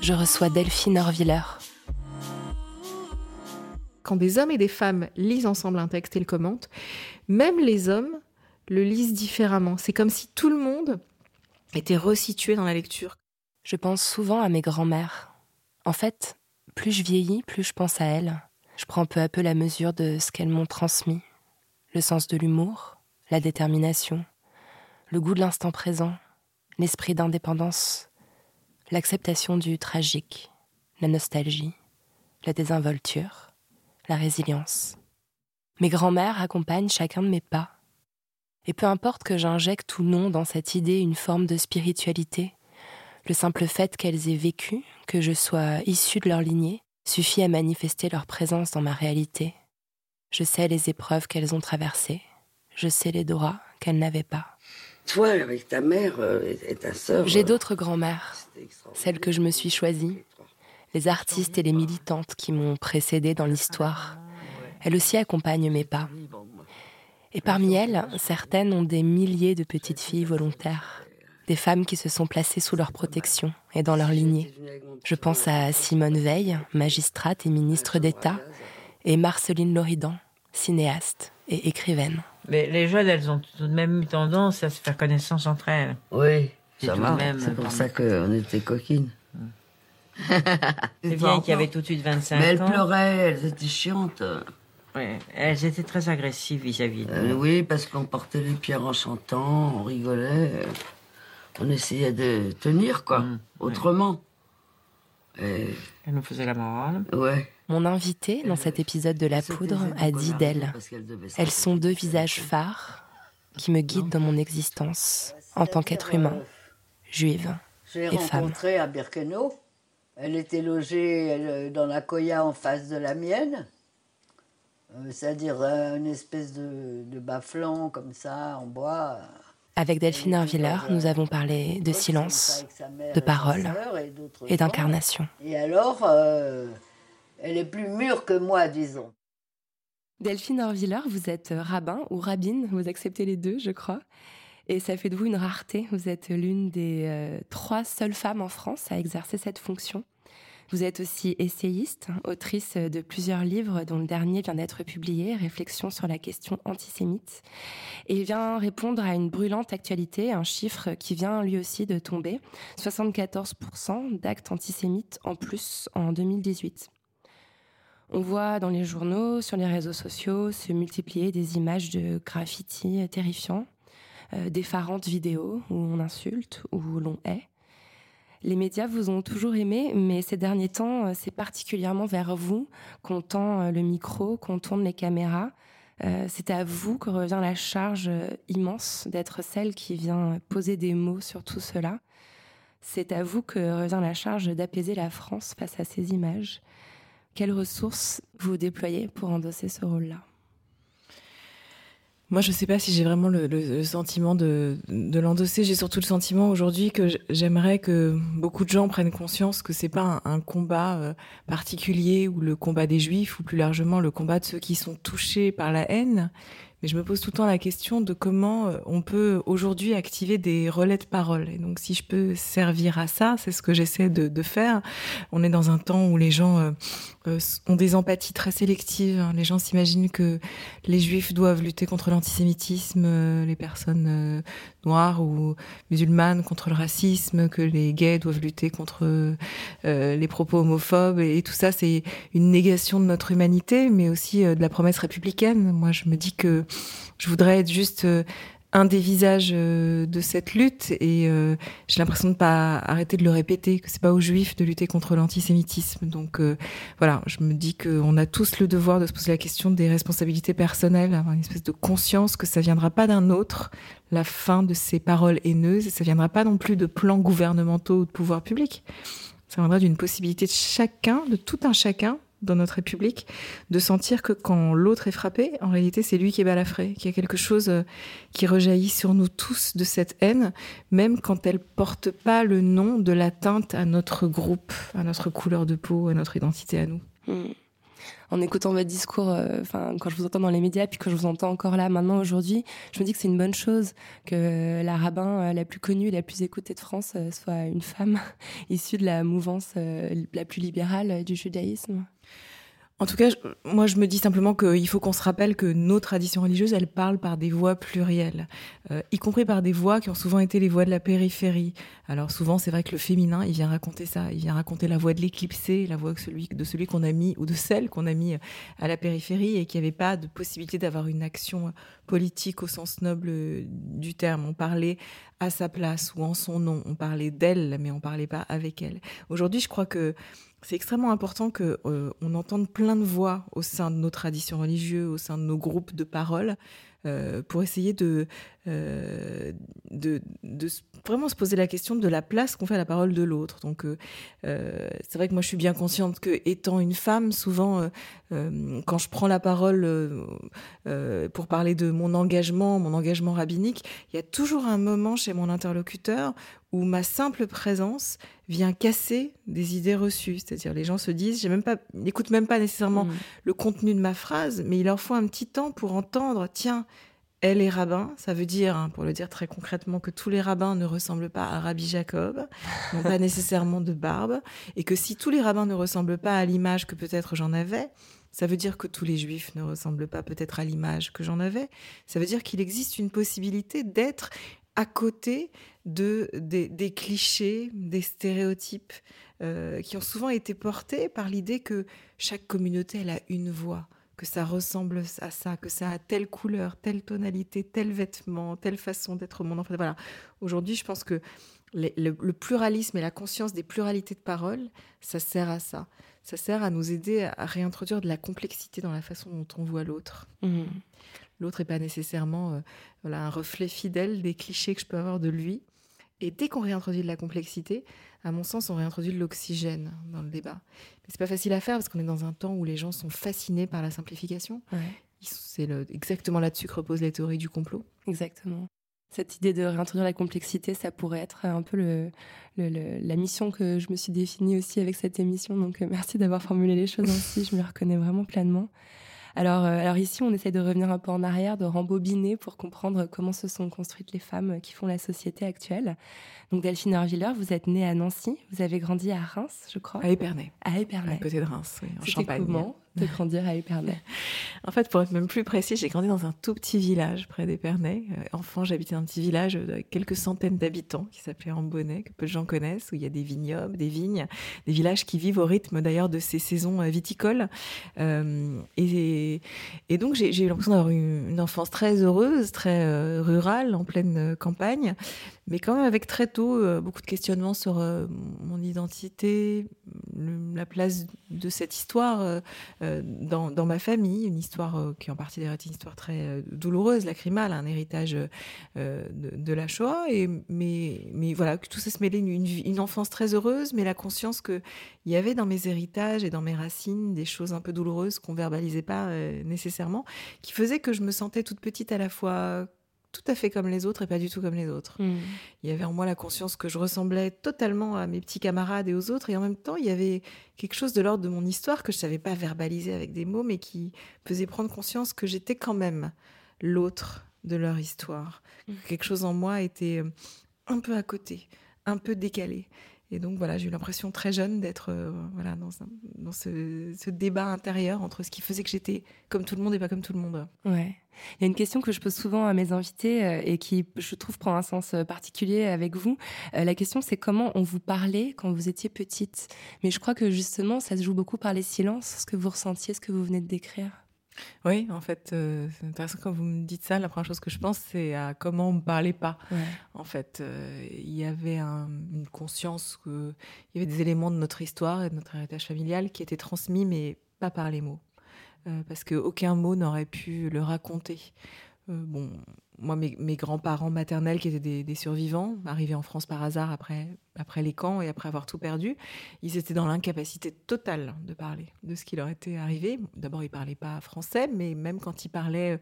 je reçois Delphine Orviller. quand des hommes et des femmes lisent ensemble un texte et le commentent, même les hommes le lisent différemment. C'est comme si tout le monde était resitué dans la lecture. Je pense souvent à mes grands-mères. En fait, plus je vieillis, plus je pense à elles. Je prends peu à peu la mesure de ce qu'elles m'ont transmis. Le sens de l'humour, la détermination, le goût de l'instant présent, l'esprit d'indépendance, l'acceptation du tragique, la nostalgie, la désinvolture, la résilience. Mes grands-mères accompagnent chacun de mes pas. Et peu importe que j'injecte ou non dans cette idée une forme de spiritualité, le simple fait qu'elles aient vécu, que je sois issue de leur lignée, suffit à manifester leur présence dans ma réalité. Je sais les épreuves qu'elles ont traversées, je sais les droits qu'elles n'avaient pas. Toi, avec ta mère euh, et ta sœur. J'ai euh, d'autres extraordinaire. celles que je me suis choisies, les artistes et les militantes qui m'ont précédée dans l'histoire. Elles aussi accompagnent mes pas. Et parmi elles, certaines ont des milliers de petites filles volontaires, des femmes qui se sont placées sous leur protection et dans leur lignée. Je pense à Simone Veil, magistrate et ministre d'État, et Marceline Loridan, cinéaste et écrivaine. Mais les jeunes, elles ont tout de même eu tendance à se faire connaissance entre elles. Oui, C'est ça tout va. de même, C'est pour ça qu'on était coquines. Les vieilles qui avaient tout de suite 25 Mais elles ans. pleuraient, elles étaient chiantes. Ouais, elles étaient très agressives vis-à-vis de Euh, nous. oui, parce qu'on portait les pierres en chantant, on rigolait. euh, On essayait de tenir, quoi, Mm, autrement. Et, Elles nous faisaient la morale. ouais. Mon invité dans cet épisode de La Poudre a dit d'elles. Elles sont deux visages phares qui me guident dans mon existence en tant qu'être humain, juive Je l'ai et femme. rencontrée à Birkenau. Elle était logée dans la Koya en face de la mienne. Euh, C'est-à-dire euh, une espèce de, de bas-flanc comme ça, en bois. Avec Delphine Erviller, nous avons parlé de silence, de parole et d'incarnation. Et alors, euh, elle est plus mûre que moi, disons. Delphine Orviller, vous êtes rabbin ou rabbine, vous acceptez les deux, je crois. Et ça fait de vous une rareté. Vous êtes l'une des euh, trois seules femmes en France à exercer cette fonction. Vous êtes aussi essayiste, autrice de plusieurs livres, dont le dernier vient d'être publié, Réflexion sur la question antisémite. Et il vient répondre à une brûlante actualité, un chiffre qui vient lui aussi de tomber 74% d'actes antisémites en plus en 2018. On voit dans les journaux, sur les réseaux sociaux, se multiplier des images de graffitis terrifiants, euh, d'effarantes vidéos où on insulte, où l'on hait. Les médias vous ont toujours aimé, mais ces derniers temps, euh, c'est particulièrement vers vous qu'on tend euh, le micro, qu'on tourne les caméras. C'est à vous que revient la charge immense d'être celle qui vient poser des mots sur tout cela. C'est à vous que revient la charge d'apaiser la France face à ces images. Quelles ressources vous déployez pour endosser ce rôle-là? Moi, je ne sais pas si j'ai vraiment le, sentiment de, l'endosser. J'ai surtout le sentiment aujourd'hui que j'aimerais que beaucoup de gens prennent conscience que c'est pas un, un combat euh, particulier ou le combat des juifs ou plus largement le combat de ceux qui sont touchés par la haine. Mais je me pose tout le temps la question de comment euh, on peut aujourd'hui activer des relais de parole. Et donc, si je peux servir à ça, c'est ce que j'essaie de, faire. On est dans un temps où les gens euh, euh, ont des empathies très sélectives. hein. Les gens s'imaginent que les juifs doivent lutter contre l'antisémitisme, les personnes ou musulmane contre le racisme, que les gays doivent lutter contre euh, les propos homophobes et, tout ça, c'est une négation de notre humanité, mais aussi de la promesse républicaine. Moi, je me dis que je voudrais être juste un des visages euh, de cette lutte et euh, j'ai l'impression de pas arrêter de le répéter que c'est pas aux juifs de lutter contre l'antisémitisme. Donc euh, voilà je me dis qu'on a tous le devoir de se poser la question des responsabilités personnelles avoir une espèce de conscience que ça viendra pas d'un autre la fin de ces paroles haineuses et ça viendra pas non plus de plans gouvernementaux ou de pouvoir public ça viendra d'une possibilité de chacun de tout un chacun dans notre République, de sentir que quand l'autre est frappé, en réalité, c'est lui qui est balafré, qu'il y a quelque chose euh, qui rejaillit sur nous tous de cette haine, même quand elle porte pas le nom de l'atteinte à notre groupe, à notre couleur de peau, à notre identité à nous. Hmm en écoutant votre discours, euh, enfin quand je vous entends dans les médias, puis que je vous entends encore là maintenant aujourd'hui, je me dis que c'est une bonne chose que la rabbin euh, la plus connue, la plus écoutée de France euh, soit une femme issue de la mouvance la plus libérale du judaïsme. En tout cas, moi, je me dis simplement qu'il faut qu'on se rappelle que nos traditions religieuses, elles parlent par des voix plurielles, euh, y compris par des voix qui ont souvent été les voix de la périphérie. Alors souvent, c'est vrai que le féminin, il vient raconter ça, il vient raconter la voix de l'éclipsé, la voix de celui, de celui qu'on a mis ou de celle qu'on a mis à la périphérie et qui n'avait pas de possibilité d'avoir une action politique au sens noble du terme. On parlait à sa place ou en son nom, on parlait d'elle, mais on parlait pas avec elle. Aujourd'hui, je crois que c'est extrêmement important que euh, on entende plein de voix au sein de nos traditions religieuses, au sein de nos groupes de parole, euh, pour essayer de, euh, de, vraiment se poser la question de la place qu'on fait à la parole de l'autre. Donc, euh, c'est vrai que moi, je suis bien consciente que, étant une femme, souvent, quand je prends la parole pour parler de mon engagement, mon engagement rabbinique, il y a toujours un moment chez mon interlocuteur où ma simple présence vient casser des idées reçues. C'est-à-dire, les gens se disent, j'ai même pas, n'écoutent même pas nécessairement mmh. le contenu de ma phrase, mais il leur faut un petit temps pour entendre, tiens, elle est rabbin, ça veut dire, hein, pour le dire très concrètement, que tous les rabbins ne ressemblent pas à Rabbi Jacob, n'ont pas nécessairement de barbe, et que si tous les rabbins ne ressemblent pas à l'image que peut-être j'en avais, ça veut dire que tous les juifs ne ressemblent pas peut-être à l'image que j'en avais. Ça veut dire qu'il existe une possibilité d'être à côté de, des, clichés, des stéréotypes euh, qui ont souvent été portés par l'idée que chaque communauté elle a une voix, que ça ressemble à ça, que ça a telle couleur, telle tonalité, tel vêtement, telle façon d'être au monde. Enfin, voilà. Aujourd'hui, je pense que le, pluralisme et la conscience des pluralités de paroles, ça sert à ça. Ça sert à nous aider à réintroduire de la complexité dans la façon dont on voit l'autre. Mmh. L'autre n'est pas nécessairement euh, voilà, un reflet fidèle des clichés que je peux avoir de lui. Et dès qu'on réintroduit de la complexité, à mon sens, on réintroduit de l'oxygène dans le débat. Mais c'est pas facile à faire parce qu'on est dans un temps où les gens sont fascinés par la simplification. C'est exactement là-dessus que reposent les théories du complot. Exactement. Cette idée de réintroduire la complexité, ça pourrait être un peu le, la mission que je me suis définie aussi avec cette émission. Donc euh, merci d'avoir formulé les choses ainsi, je me reconnais vraiment pleinement. Alors, euh, alors ici, on essaie de revenir un peu en arrière, de rembobiner pour comprendre comment se sont construites les femmes qui font la société actuelle. Donc Delphine Orviller, vous êtes née à Nancy, vous avez grandi à Reims, je crois. À Épernay. À Épernay. À côté de Reims, oui, en Champagne. Comment de grandir à Épernay En fait, pour être même plus précis, j'ai grandi dans un tout petit village près d'Épernay. Euh, enfant, j'habitais dans un petit village de quelques centaines d'habitants qui s'appelait Ambonnet, que peu de gens connaissent, où il y a des vignobles, des vignes, des villages qui vivent au rythme d'ailleurs de ces saisons euh, viticoles. Euh, et, donc, j'ai eu l'impression d'avoir une, enfance très heureuse, très rurale, en pleine campagne mais quand même avec très tôt beaucoup de questionnements sur mon identité, la place de cette histoire dans, dans, ma famille, une histoire qui en partie est une histoire très douloureuse, lacrymale, un héritage de, la Shoah. Mais, mais voilà, tout ça se mêlait une, enfance très heureuse, mais la conscience qu'il y avait dans mes héritages et dans mes racines des choses un peu douloureuses qu'on verbalisait pas nécessairement, qui faisaient que je me sentais toute petite à la fois tout à fait comme les autres et pas du tout comme les autres. Hmm. Il y avait en moi la conscience que je ressemblais totalement à mes petits camarades et aux autres, et en même temps, il y avait quelque chose de l'ordre de mon histoire que je savais pas verbaliser avec des mots, mais qui faisait prendre conscience que j'étais quand même l'autre de leur histoire. Hmm. Quelque chose en moi était euh, un peu à côté, un peu décalé. Et donc voilà, j'ai eu l'impression très jeune d'être euh, voilà dans, ce, débat intérieur entre ce qui faisait que j'étais comme tout le monde et pas comme tout le monde. Il y a une question que je pose souvent à mes invités euh, et qui, je trouve, prend un sens euh, particulier avec vous. La question, c'est comment on vous parlait quand vous étiez petite? Mais je crois que justement, ça se joue beaucoup par les silences, ce que vous ressentiez, ce que vous venez de décrire. Oui, en fait, euh, c'est intéressant quand vous me dites ça. La première chose que je pense, c'est à comment on me parlait pas. Ouais. En fait, euh, il y avait un- une conscience que il y avait des éléments de notre histoire et de notre héritage familial qui étaient transmis, mais pas par les mots, Euh, parce que aucun mot n'aurait pu le raconter. Euh, bon, moi, mes, mes grands-parents maternels, qui étaient des, des survivants, arrivés en France par hasard après, après les camps et après avoir tout perdu, ils étaient dans l'incapacité totale de parler de ce qui leur était arrivé. D'abord, ils parlaient pas français, mais même quand ils parlaient euh,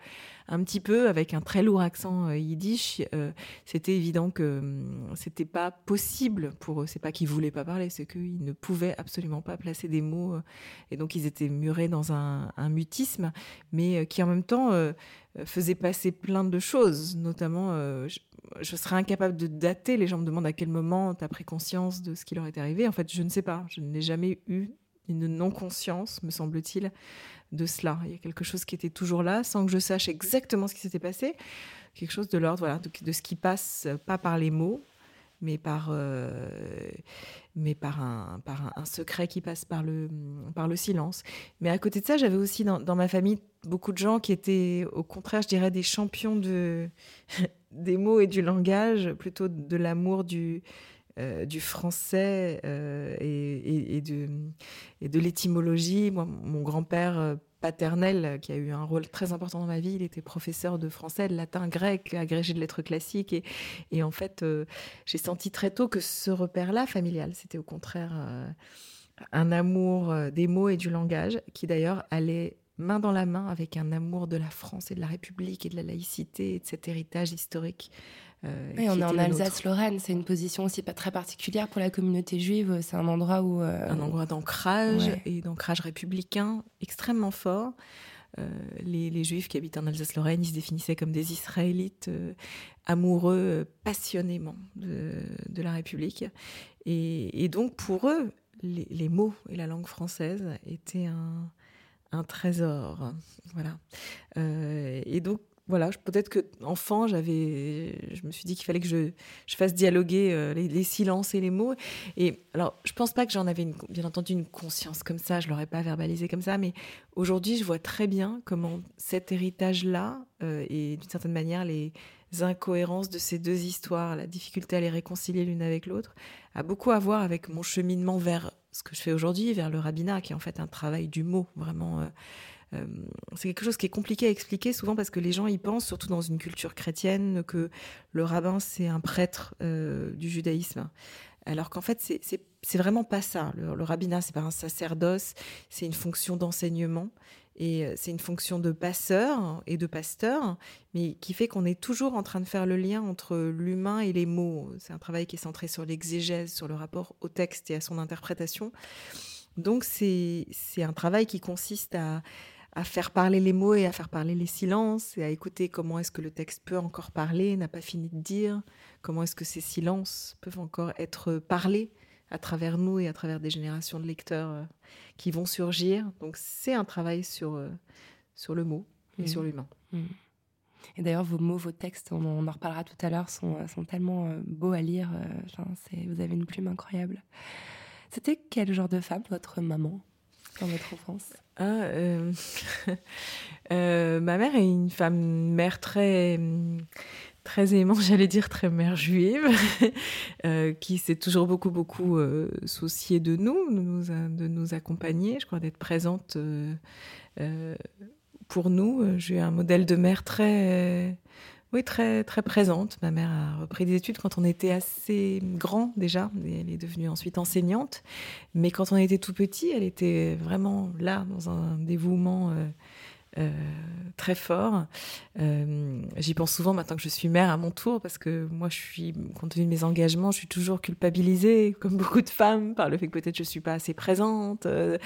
un petit peu avec un très lourd accent euh, yiddish, euh, c'était évident que hum, c'était pas possible pour eux. C'est pas qu'ils voulaient pas parler, c'est qu'ils ne pouvaient absolument pas placer des mots, et donc ils étaient murés dans un, mutisme, mais qui en même temps faisait passer plein de choses, notamment. je, je serais incapable de dater. Les gens me demandent à quel moment tu as pris conscience de ce qui leur est arrivé. En fait, je ne sais pas. Je n'ai jamais eu une non-conscience, me semble-t-il, de cela. Il y a quelque chose qui était toujours là, sans que je sache exactement ce qui s'était passé. Quelque chose de l'ordre, voilà, de, ce qui passe, euh, pas par les mots, mais par, euh, mais par, un, par un secret qui passe par le, par le silence. Mais à côté de ça, j'avais aussi dans, dans ma famille beaucoup de gens qui étaient, au contraire, je dirais, des champions de, des mots et du langage, plutôt de l'amour du, euh, du français euh, et, de, l'étymologie. Moi, mon grand-père euh, paternel, qui a eu un rôle très important dans ma vie, il était professeur de français, de latin, grec, agrégé de lettres classiques. Et, en fait, j'ai senti très tôt que ce repère-là, familial, c'était au contraire un amour des mots et du langage, qui d'ailleurs allait main dans la main avec un amour de la France et de la République et de la laïcité et de cet héritage historique. Euh, on est en. Alsace-Lorraine, c'est une position aussi pas très particulière pour la communauté juive. C'est un endroit où. euh, un endroit d'ancrage Ouais. et d'ancrage républicain extrêmement fort. Euh, les, les juifs qui habitent en Alsace-Lorraine, ils se définissaient comme des Israélites euh, amoureux euh, passionnément de, de la République. Et, et donc pour eux, les, les mots et la langue française étaient un, un trésor. Voilà. Euh, et donc voilà, peut-être que enfant, j'avais, je me suis dit qu'il fallait que je, je fasse dialoguer euh, les, les silences et les mots. Et alors, je pense pas que j'en avais une- bien entendu une conscience comme ça, je l'aurais pas verbalisé comme ça, mais aujourd'hui, je vois très bien comment cet héritage-là euh, et d'une certaine manière les incohérences de ces deux histoires, la difficulté à les réconcilier l'une avec l'autre, a beaucoup à voir avec mon cheminement vers ce que je fais aujourd'hui, vers le rabbinat, qui est en fait un travail du mot, vraiment. euh, euh, c'est quelque chose qui est compliqué à expliquer souvent parce que les gens y pensent, surtout dans une culture chrétienne, que le rabbin c'est un prêtre euh, du judaïsme. Alors qu'en fait, c'est- vraiment pas ça. Le, le rabbinat, c'est pas un sacerdoce, c'est une fonction d'enseignement et euh, c'est une fonction de passeur et de pasteur, mais qui fait qu'on est toujours en train de faire le lien entre l'humain et les mots. C'est un travail qui est centré sur l'exégèse, sur le rapport au texte et à son interprétation. Donc c'est un travail qui consiste à, à faire parler les mots et à faire parler les silences et à écouter comment est-ce que le texte peut encore parler, n'a pas fini de dire, comment est-ce que ces silences peuvent encore être parlés à travers nous et à travers des générations de lecteurs euh, qui vont surgir. Donc c'est un travail sur, euh, sur le mot et Mhm. sur l'humain. Et d'ailleurs, vos mots, vos textes, on, en- on en reparlera tout à l'heure, sont, euh, sont tellement euh, beaux à lire. enfin, vous avez une plume incroyable. C'était quel genre de femme, votre maman, dans votre enfance? Ah, euh, euh, ma mère est une femme, mère très, très aimante, j'allais dire très mère juive, euh, qui s'est toujours beaucoup, beaucoup souciée de nous, de nous, de nous accompagner, je crois, d'être présente pour nous. J'ai un modèle de mère très, oui, très, très présente. Ma mère a repris des études quand on était assez grand déjà. Elle est devenue ensuite enseignante. Mais quand on était tout petit, elle était vraiment là, dans un dévouement euh, euh, très fort. Euh, J'y pense souvent maintenant que je suis mère à mon tour, parce que moi, je suis, compte tenu de mes engagements, je suis toujours culpabilisée, comme beaucoup de femmes, par le fait que peut-être je suis pas assez présente, euh,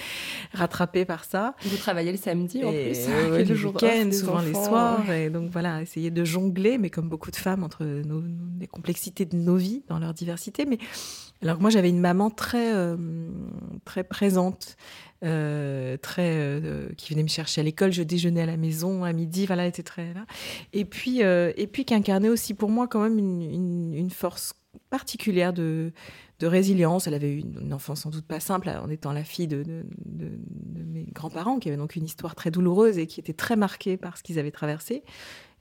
rattrapée par ça. Vous travaillez le samedi en plus ouais, le week-end, souvent les soirs. ouais. Et donc voilà, essayer de jongler, mais comme beaucoup de femmes, entre nos, les complexités de nos vies dans leur diversité. Mais Alors moi j'avais une maman très très présente, euh, très euh, qui venait me chercher à l'école. Je déjeunais à la maison à midi. Voilà, était très là. Et puis et puis qui incarnait aussi pour moi quand même une, une, force particulière de de résilience. Elle avait eu une, enfance sans doute pas simple en étant la fille de, de, de, mes grands-parents qui avaient donc une histoire très douloureuse et qui était très marquée par ce qu'ils avaient traversé.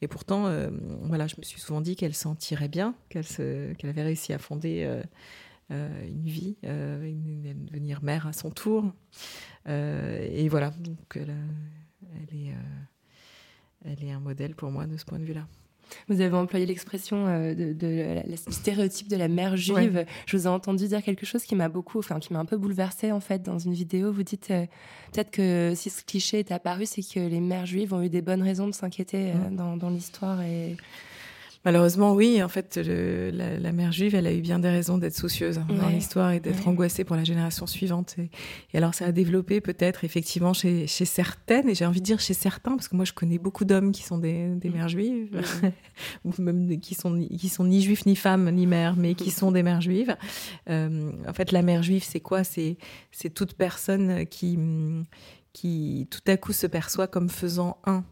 Et pourtant, euh, voilà, je me suis souvent dit qu'elle s'en tirait bien, qu'elle avait réussi à fonder euh, euh, une vie, euh, devenir mère à son tour. Euh, et voilà, donc elle, elle est, elle est un modèle pour moi de ce point de vue-là. Vous avez employé l'expression euh, de, de, la, le stéréotype de la mère juive. Ouais. Je vous ai entendu dire quelque chose qui m'a beaucoup, enfin qui m'a un peu bouleversée en fait dans une vidéo. Vous dites euh, peut-être que si ce cliché est apparu, c'est que les mères juives ont eu des bonnes raisons de s'inquiéter euh, dans, dans l'histoire et Malheureusement, oui. En fait, le, la, la, mère juive, elle a eu bien des raisons d'être soucieuse ouais. dans l'histoire et d'être ouais. angoissée pour la génération suivante. Et, et alors, ça a développé peut-être effectivement chez, chez, certaines, et j'ai envie de dire chez certains, parce que moi, je connais beaucoup d'hommes qui sont des, des mères juives, ou même qui sont, qui sont ni juifs, ni femmes, ni mères, mais qui sont des mères juives. Euh, en fait, la mère juive, c'est quoi? C'est toute personne qui, qui, tout à coup, se perçoit comme faisant un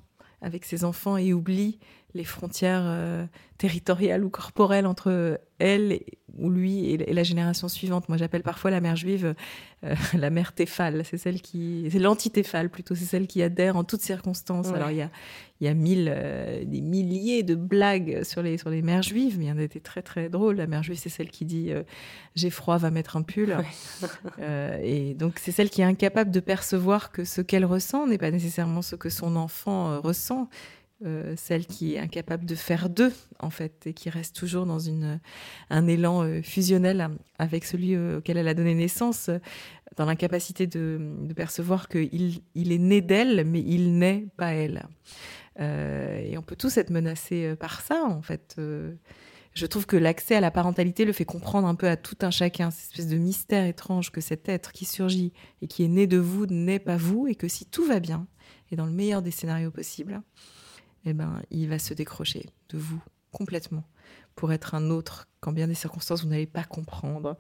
avec ses enfants et oublie les frontières euh, territoriales ou corporelles entre elle et, ou lui et, et, la génération suivante. Moi, j'appelle parfois la mère juive euh, la mère téphale. C'est celle qui, c'est l'antitéphale plutôt. C'est celle qui adhère en toutes circonstances. Ouais. Alors il y a, il y a mille, euh, des milliers de blagues sur les sur les mères juives, mais il y en a été très très drôles. La mère juive, c'est celle qui dit j'ai froid, va mettre un pull. Ouais. et donc c'est celle qui est incapable de percevoir que ce qu'elle ressent n'est pas nécessairement ce que son enfant ressent euh, celle qui est incapable de faire deux, en fait, et qui reste toujours dans une, un élan euh, fusionnel avec celui euh, auquel elle a donné naissance, dans l'incapacité de, percevoir qu'il il est né d'elle, mais il n'est pas elle. et on peut tous être menacés par ça, en fait. je trouve que l'accès à la parentalité le fait comprendre un peu à tout un chacun, cette espèce de mystère étrange que cet être qui surgit et qui est né de vous n'est pas vous, et que si tout va bien, et dans le meilleur des scénarios possibles, eh ben, il va se décrocher de vous complètement pour être un autre quand bien des circonstances vous n'allez pas comprendre.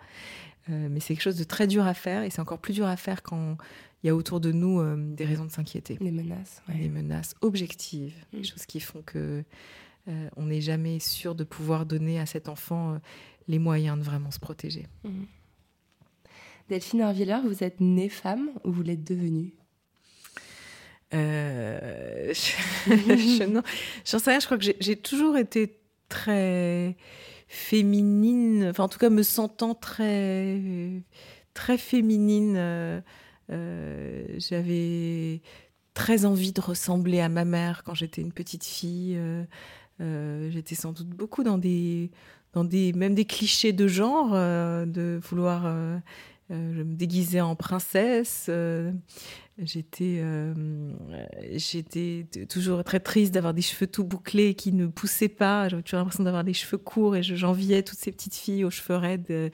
Euh, mais c'est quelque chose de très dur à faire et c'est encore plus dur à faire quand il y a autour de nous euh, des raisons de s'inquiéter. Des menaces. Ouais. Des menaces objectives, mmh. des choses qui font que euh, on n'est jamais sûr de pouvoir donner à cet enfant les moyens de vraiment se protéger. Mmh. Delphine Arvilleur, vous êtes née femme ou vous l'êtes devenue? Euh, je, j'en sais rien, je crois que j'ai toujours été très féminine, enfin en tout cas me sentant très, très féminine. Euh, euh, J'avais très envie de ressembler à ma mère quand j'étais une petite fille. J'étais sans doute beaucoup dans des, dans des, même des clichés de genre, de vouloir euh, me déguiser en princesse. J'étais, euh, j'étais toujours très triste d'avoir des cheveux tout bouclés qui ne poussaient pas. J'avais toujours l'impression d'avoir des cheveux courts et j'enviais toutes ces petites filles aux cheveux raides euh,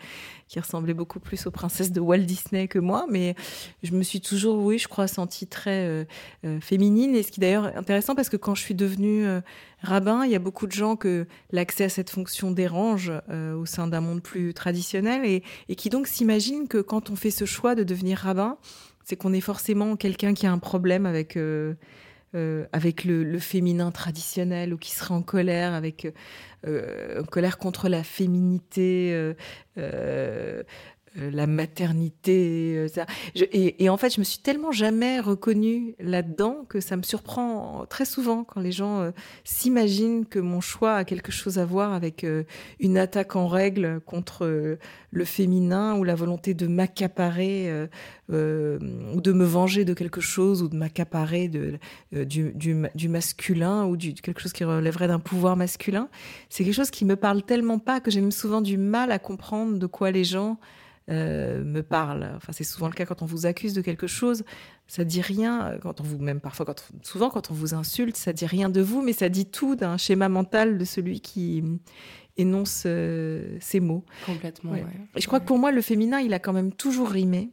qui ressemblaient beaucoup plus aux princesses de Walt Disney que moi. Mais je me suis toujours, oui, je crois, sentie très euh, euh, féminine. Et ce qui est d'ailleurs intéressant parce que quand je suis devenue euh, rabbin, il y a beaucoup de gens que l'accès à cette fonction dérange euh, au sein d'un monde plus traditionnel et, qui donc s'imaginent que quand on fait ce choix de devenir rabbin, c'est qu'on est forcément quelqu'un qui a un problème avec euh, euh, avec le, féminin traditionnel ou qui serait en colère avec en colère contre la féminité la maternité, euh, ça. Et, en fait, je me suis tellement jamais reconnue là-dedans que ça me surprend très souvent quand les gens euh, s'imaginent que mon choix a quelque chose à voir avec euh, une attaque en règle contre euh, le féminin ou la volonté de m'accaparer ou de me venger de quelque chose ou de m'accaparer du, du, masculin ou du, quelque chose qui relèverait d'un pouvoir masculin. C'est quelque chose qui me parle tellement pas que j'ai même souvent du mal à comprendre de quoi les gens euh, me parle. Enfin, c'est souvent le cas quand on vous accuse de quelque chose, ça dit rien. Quand on vous, même parfois, quand, souvent quand on vous insulte, ça dit rien de vous, mais ça dit tout d'un schéma mental de celui qui énonce euh, ces mots. Complètement. Ouais. Ouais. Et je crois ouais. que pour moi, le féminin, il a quand même toujours rimé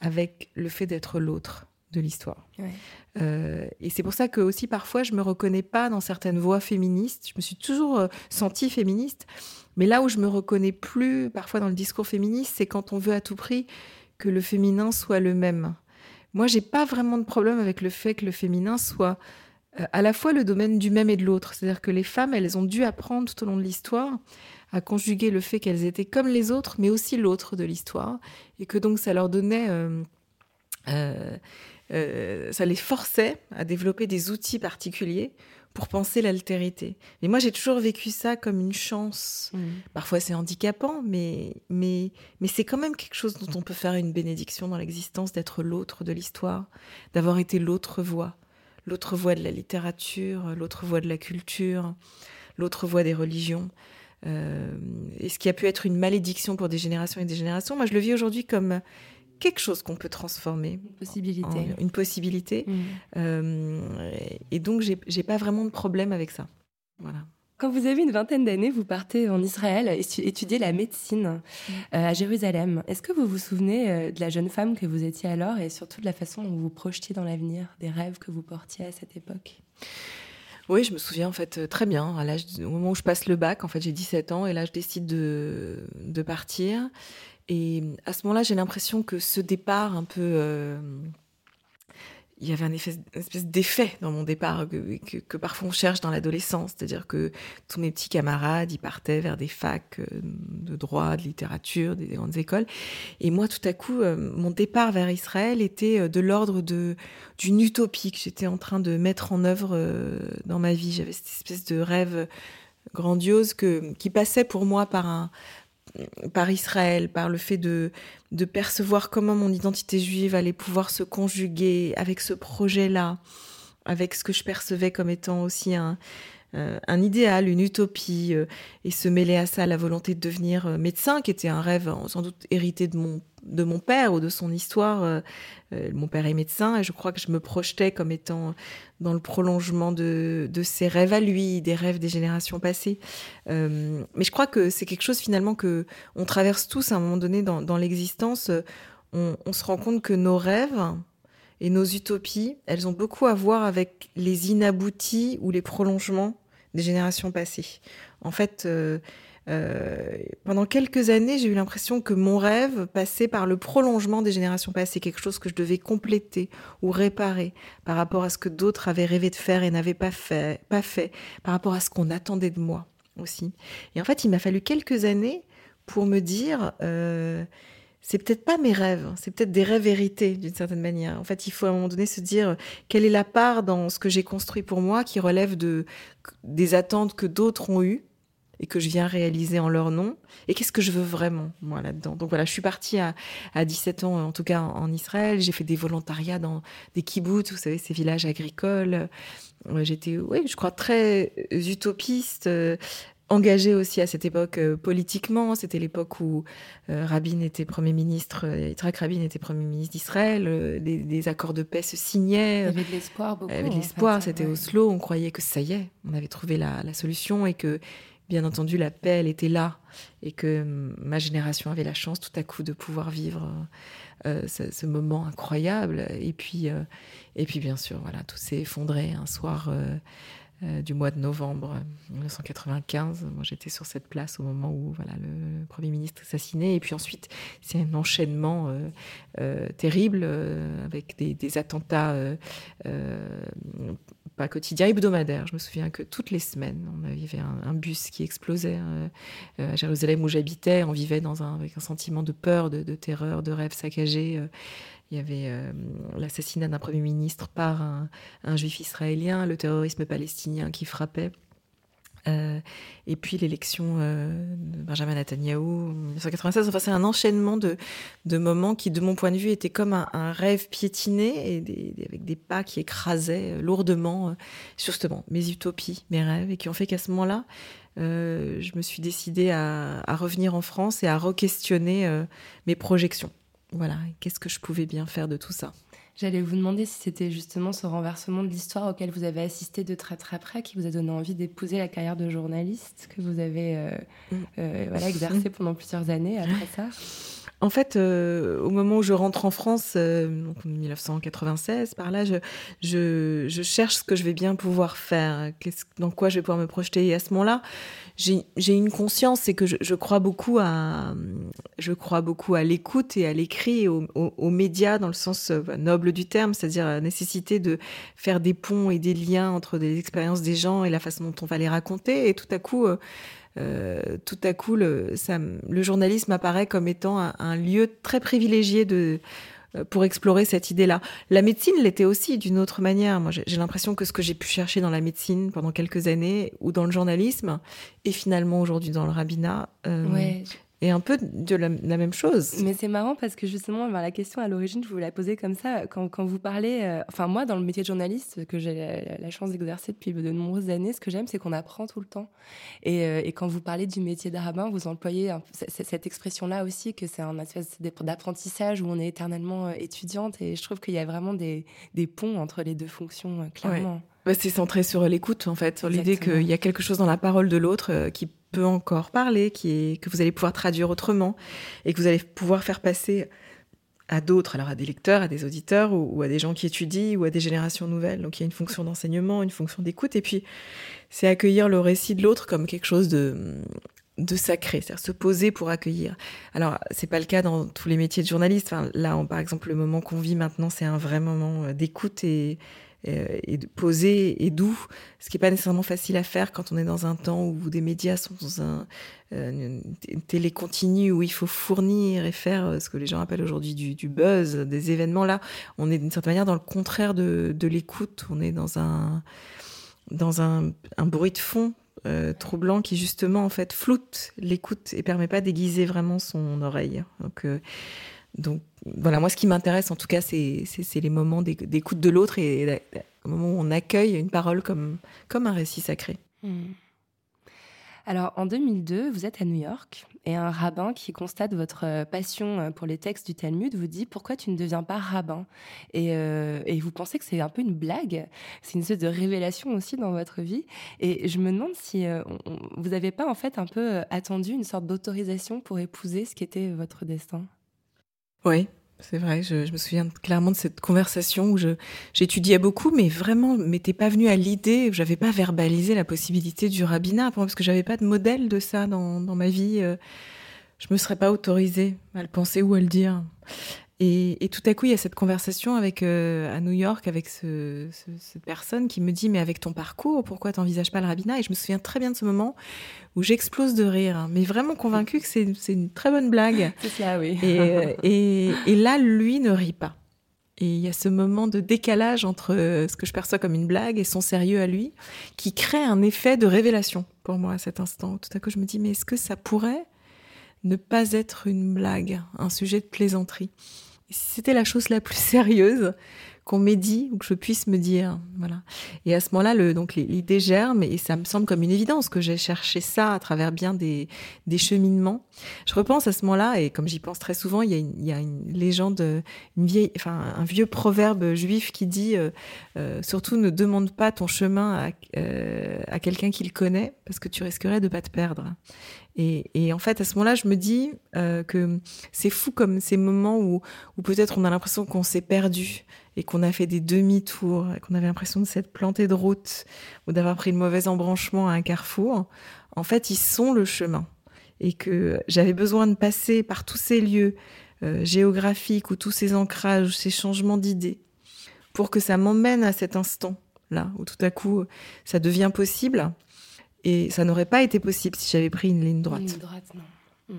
avec le fait d'être l'autre, de l'histoire. Ouais. Euh, et c'est pour ça que aussi parfois je me reconnais pas dans certaines voix féministes. Je me suis toujours sentie féministe, mais là où je me reconnais plus parfois dans le discours féministe, c'est quand on veut à tout prix que le féminin soit le même. Moi, j'ai pas vraiment de problème avec le fait que le féminin soit euh, à la fois le domaine du même et de l'autre. C'est-à-dire que les femmes, elles ont dû apprendre tout au long de l'histoire à conjuguer le fait qu'elles étaient comme les autres, mais aussi l'autre de l'histoire, et que donc ça leur donnait euh, euh, ça les forçait à développer des outils particuliers pour penser l'altérité. Mais moi, j'ai toujours vécu ça comme une chance. Parfois, c'est handicapant, mais, mais, mais c'est quand même quelque chose dont on peut faire une bénédiction dans l'existence, d'être l'autre de l'histoire, d'avoir été l'autre voix, l'autre voix de la littérature, l'autre voix de la culture, l'autre voix des religions. Euh, et ce qui a pu être une malédiction pour des générations et des générations, moi, je le vis aujourd'hui comme quelque chose qu'on peut transformer. Une possibilité. en- une possibilité. Mm. Euh, et donc, j'ai pas vraiment de problème avec ça. Voilà. Quand vous avez une vingtaine d'années, vous partez en Israël étu- étudier la médecine euh, à Jérusalem. Est-ce que vous vous souvenez euh, de la jeune femme que vous étiez alors et surtout de la façon dont vous vous projetiez dans l'avenir, des rêves que vous portiez à cette époque? Oui, je me souviens en fait très bien. À l'âge, au moment où je passe le bac, en fait, j'ai 17 ans et là, je décide de, de partir. Et à ce moment-là, j'ai l'impression que ce départ un peu. euh, il y avait un effet, une espèce d'effet dans mon départ que, parfois on cherche dans l'adolescence. C'est-à-dire que tous mes petits camarades, ils partaient vers des facs euh, de droit, de littérature, des grandes écoles. Et moi, tout à coup, euh, mon départ vers Israël était de l'ordre d'une utopie que j'étais en train de mettre en œuvre dans ma vie. J'avais cette espèce de rêve grandiose qui passait pour moi par un par Israël, par le fait de, de percevoir comment mon identité juive allait pouvoir se conjuguer avec ce projet-là, avec ce que je percevais comme étant aussi un, euh, un idéal, une utopie, euh, et se mêler à ça la volonté de devenir euh, médecin, qui était un rêve sans doute hérité de mon, de mon père ou de son histoire. Euh, euh, mon père est médecin, et je crois que je me projetais comme étant dans le prolongement de, ses rêves à lui, des rêves des générations passées. Euh, mais je crois que c'est quelque chose finalement que on traverse tous à un moment donné dans, l'existence. On, se rend compte que nos rêves et nos utopies, elles ont beaucoup à voir avec les inaboutis ou les prolongements des générations passées. En fait, euh, pendant quelques années, j'ai eu l'impression que mon rêve passait par le prolongement des générations passées, quelque chose que je devais compléter ou réparer par rapport à ce que d'autres avaient rêvé de faire et n'avaient pas fait, par rapport à ce qu'on attendait de moi aussi. Et en fait, il m'a fallu quelques années pour me dire, euh, c'est peut-être pas mes rêves, c'est peut-être des rêves hérités d'une certaine manière. En fait, il faut à un moment donné se dire quelle est la part dans ce que j'ai construit pour moi qui relève de des attentes que d'autres ont eues et que je viens réaliser en leur nom et qu'est-ce que je veux vraiment moi là-dedans? Donc voilà, je suis partie à, à 17 ans en tout cas en, en Israël, j'ai fait des volontariats dans des kibbutz, vous savez ces villages agricoles. J'étais oui, je crois très utopiste euh, engagée aussi à cette époque euh, politiquement. C'était l'époque où euh, Rabin était Premier ministre, euh, Yitzhak Rabin était Premier ministre d'Israël, euh, des, des accords de paix se Il y signaient. avait de l'espoir beaucoup. Il y avait de en l'espoir, fait, c'était ouais. Oslo, on croyait que ça y est, on avait trouvé la, la solution et que, bien entendu, la paix, elle était là et que hum, ma génération avait la chance tout à coup de pouvoir vivre euh, ce, ce moment incroyable. Et puis, euh, et puis bien sûr, voilà, tout s'est effondré un soir euh, euh, du mois de novembre 1995. Moi, j'étais sur cette place au moment où voilà, le Premier ministre est assassiné. Et puis ensuite, c'est un enchaînement euh, euh, terrible euh, avec des, attentats euh, euh, pas quotidiens, hebdomadaires. Je me souviens que toutes les semaines, on avait un, bus qui explosait euh, euh, à Jérusalem où j'habitais. On vivait dans un, avec un sentiment de peur, de, terreur, de rêve saccagé. Euh, il y avait l'assassinat d'un premier ministre par un juif israélien, le terrorisme palestinien qui frappait. Euh, et puis l'élection euh, de Benjamin Netanyahou en 1996. Enfin, c'est un enchaînement de, moments qui, de mon point de vue, étaient comme un, rêve piétiné et avec des pas qui écrasaient euh, lourdement, euh, justement, mes utopies, mes rêves, et qui ont fait qu'à ce moment-là, je me suis décidée à, à revenir en France et à re-questionner mes projections. Voilà, qu'est-ce que je pouvais bien faire de tout ça? J'allais vous demander si c'était justement ce renversement de l'histoire auquel vous avez assisté de très très près qui vous a donné envie d'épouser la carrière de journaliste que vous avez euh, Mm. euh, voilà, exercée pendant plusieurs années après ça. En fait, euh, au moment où je rentre en France, euh, donc en 1996, par là, je, je, je cherche ce que je vais bien pouvoir faire, qu'est-ce- dans quoi je vais pouvoir me projeter. Et à ce moment-là, j'ai une conscience, c'est que je, je crois beaucoup à, je crois beaucoup à l'écoute et à l'écrit, aux, aux- aux médias dans le sens euh, noble du terme, c'est-à-dire la nécessité de faire des ponts et des liens entre des expériences des gens et la façon dont on va les raconter. Et tout à coup, euh, tout à coup, le, journalisme apparaît comme étant un, lieu très privilégié euh, pour explorer cette idée-là. La médecine l'était aussi d'une autre manière. Moi, j'ai l'impression que ce que j'ai pu chercher dans la médecine pendant quelques années ou dans le journalisme, et finalement aujourd'hui dans le rabbinat, euh. Est un peu de la, la même chose. Mais c'est marrant parce que justement, ben, la question à l'origine, je vous la posais comme ça. Quand, quand vous parlez, euh, enfin moi, dans le métier de journaliste que j'ai la, la chance d'exercer depuis de nombreuses années, ce que j'aime, c'est qu'on apprend tout le temps. Et, euh, et quand vous parlez du métier de rabbin, vous employez un- cette expression-là aussi, que c'est un espèce d'apprentissage où on est éternellement euh, étudiante. Et je trouve qu'il y a vraiment des, des ponts entre les deux fonctions, clairement. Bah, c'est centré sur l'écoute, en fait, sur l'idée qu'il y a quelque chose dans la parole de l'autre euh, qui peut encore parler, qui est, que vous allez pouvoir traduire autrement et que vous allez pouvoir faire passer à d'autres, alors à des lecteurs, à des auditeurs ou, à des gens qui étudient ou à des générations nouvelles. Donc il y a une fonction d'enseignement, une fonction d'écoute et puis c'est accueillir le récit de l'autre comme quelque chose de de sacré, c'est-à-dire se poser pour accueillir. Alors, c'est pas le cas dans tous les métiers de journaliste. Enfin, là, par exemple, le moment qu'on vit maintenant, c'est un vrai moment euh, d'écoute et, et, et posé et doux, ce qui est pas nécessairement facile à faire quand on est dans un temps où des médias sont dans un, euh, une télé continue où il faut fournir et faire euh, ce que les gens appellent aujourd'hui du, buzz, des événements. Là, on est d'une certaine manière dans le contraire de, l'écoute. On est dans un dans un, bruit de fond euh, troublant qui justement en fait floute l'écoute et permet pas d'aiguiser vraiment son oreille. Donc euh, donc voilà, moi ce qui m'intéresse en tout cas c'est les moments d'éc- d'écoute de l'autre et, le moment où on accueille une parole comme un récit sacré. Hmm. Alors, en 2002, vous êtes à New York et un rabbin qui constate votre euh, passion euh, pour les textes du Talmud vous dit pourquoi tu ne deviens pas rabbin? Et, euh, et vous pensez que c'est un peu une blague, c'est une espèce de révélation aussi dans votre vie? Et je me demande si vous n'avez pas en fait un peu attendu une sorte d'autorisation pour épouser ce qui était votre destin? Oui, c'est vrai. Je, me souviens clairement de cette conversation où j'étudiais beaucoup, mais vraiment m'était pas venu à l'idée. J'avais pas verbalisé la possibilité du rabbinat parce que j'avais pas de modèle de ça dans, dans ma vie. euh, Je me serais pas autorisée à le penser ou à le dire. Et, et tout à coup, il y a cette conversation avec euh, à New York avec ce, ce- cette personne qui me dit mais avec ton parcours, pourquoi t'envisages pas le rabbinat Et je me souviens très bien de ce moment où j'explose de rire, hein, mais vraiment convaincue que c'est une très bonne blague. C'est cela, oui. Et, euh, et, et là, lui ne rit pas. Et il y a ce moment de décalage entre euh, ce que je perçois comme une blague et son sérieux à lui, qui crée un effet de révélation pour moi à cet instant. Tout à coup, je me dis, mais est-ce que ça pourrait ne pas être une blague, un sujet de plaisanterie? C'était la chose la plus sérieuse qu'on m'ait dit ou que je puisse me dire, voilà. Et à ce moment-là, le, donc l'idée germe et ça me semble comme une évidence que j'ai cherché ça à travers bien des, des cheminements. Je repense à ce moment-là et comme j'y pense très souvent, il y a une, il y a une légende, une vieille, enfin un vieux proverbe juif qui dit euh, euh, surtout ne demande pas ton chemin à, euh, à quelqu'un qui le connaît parce que tu risquerais de pas te perdre. Et, en fait, à ce moment-là, je me dis euh, que c'est fou comme ces moments où, peut-être on a l'impression qu'on s'est perdu et qu'on a fait des demi-tours, qu'on avait l'impression de s'être planté de route ou d'avoir pris le mauvais embranchement à un carrefour. En fait, ils sont le chemin et que j'avais besoin de passer par tous ces lieux euh, géographiques ou tous ces ancrages, ou ces changements d'idées pour que ça m'emmène à cet instant-là où tout à coup ça devient possible. Et ça n'aurait pas été possible si j'avais pris une ligne droite. Une droite, non. Hmm.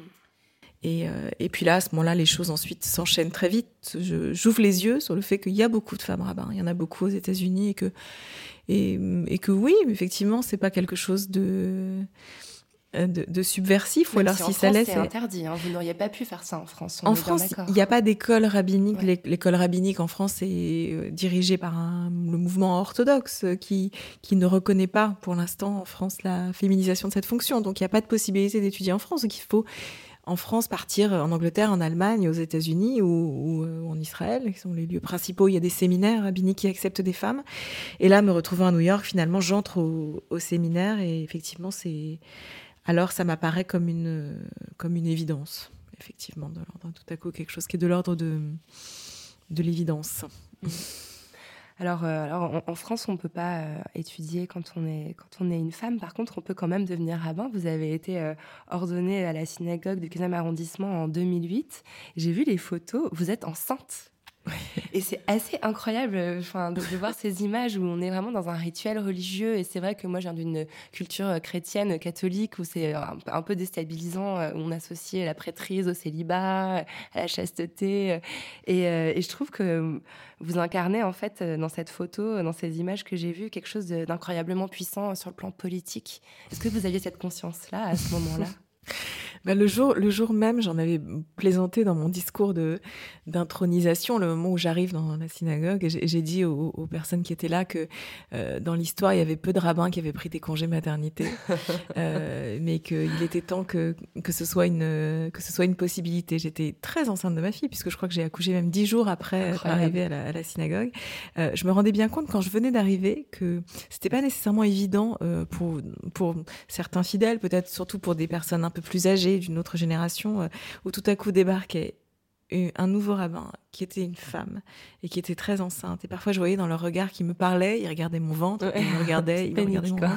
Et, euh, et puis là, à ce moment-là, les choses ensuite s'enchaînent très vite. J'ouvre les yeux sur le fait qu'il y a beaucoup de femmes rabbins. Il y en a beaucoup aux États-Unis et que, et, et que oui, effectivement, c'est pas quelque chose de, de, de subversif. Ou alors, si ça France, l'est, c'est c'est- interdit. hein. Vous n'auriez pas pu faire ça en France. en France, il n'y a pas d'école rabbinique. Ouais. L'école rabbinique en France est euh, dirigée par un, le mouvement orthodoxe euh, qui, qui ne reconnaît pas pour l'instant en France la féminisation de cette fonction. Donc il n'y a pas de possibilité d'étudier en France. Donc il faut en France partir en Angleterre, en Allemagne, aux États-Unis ou, ou, euh, en Israël, qui sont les lieux principaux. Il y a des séminaires rabbiniques qui acceptent des femmes. Et là, me retrouvant à New York, finalement, j'entre au, au séminaire et effectivement, c'est alors ça m'apparaît comme une comme une évidence. effectivement, de l'ordre tout à coup quelque chose qui est de l'ordre de, de l'évidence. Alors, euh, alors en, en France, on ne peut pas euh, étudier quand on, est, quand on est une femme. Par contre, on peut quand même devenir rabbin. Vous avez été euh, ordonné à la synagogue du 15e arrondissement en 2008. J'ai vu les photos. Vous êtes enceinte. Et c'est assez incroyable euh, enfin, de, voir ces images où on est vraiment dans un rituel religieux. Et c'est vrai que moi, je viens d'une culture euh, chrétienne, catholique, où c'est un, un peu déstabilisant, euh, où on associe la prêtrise au célibat, à la chasteté. Et, euh, je trouve que vous incarnez, en fait, dans cette photo, dans ces images que j'ai vues, quelque chose d'incroyablement puissant sur le plan politique. Est-ce que vous aviez cette conscience-là à ce moment-là? Bah, le, jour, le jour même, j'en avais plaisanté dans mon discours de d'intronisation, le moment où j'arrive dans la synagogue, et j'ai dit aux, aux personnes qui étaient là que euh, dans l'histoire, il y avait peu de rabbins qui avaient pris des congés maternité, euh, mais qu'il était temps que, que, ce soit une, que ce soit une possibilité. J'étais très enceinte de ma fille, puisque je crois que j'ai accouché même dix jours après arrivée à la, à la synagogue. Euh, je me rendais bien compte quand je venais d'arriver que c'était pas nécessairement évident pour, pour certains fidèles, peut-être surtout pour des personnes peu plus âgées, d'une autre génération, euh, où tout à coup débarquait un nouveau rabbin qui était une femme et qui était très enceinte. Et parfois, je voyais dans leur regard qu'ils me parlaient, ils regardaient mon ventre, Ouais. ils me regardaient, ils me regardaient mon.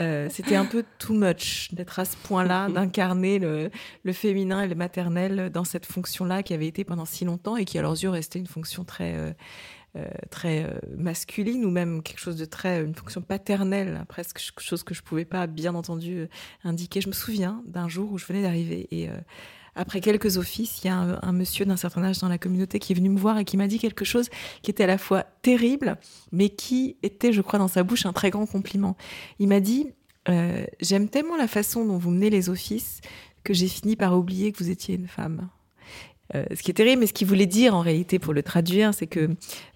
Euh, C'était un peu too much d'être à ce point-là, d'incarner le, le féminin et le maternel dans cette fonction-là qui avait été pendant si longtemps et qui, à leurs yeux, restait une fonction très... euh, euh, très euh, masculine ou même quelque chose de très une fonction paternelle hein, presque chose que je pouvais pas bien entendu euh, indiquer je me souviens d'un jour où je venais d'arriver et après quelques offices, il y a un, monsieur d'un certain âge dans la communauté qui est venu me voir et qui m'a dit quelque chose qui était à la fois terrible, mais qui était, je crois, dans sa bouche un très grand compliment. Il m'a dit J'aime tellement la façon dont vous menez les offices que j'ai fini par oublier que vous étiez une femme. Euh, ce qui est terrible, mais ce qu'il voulait dire en réalité pour le traduire, c'est que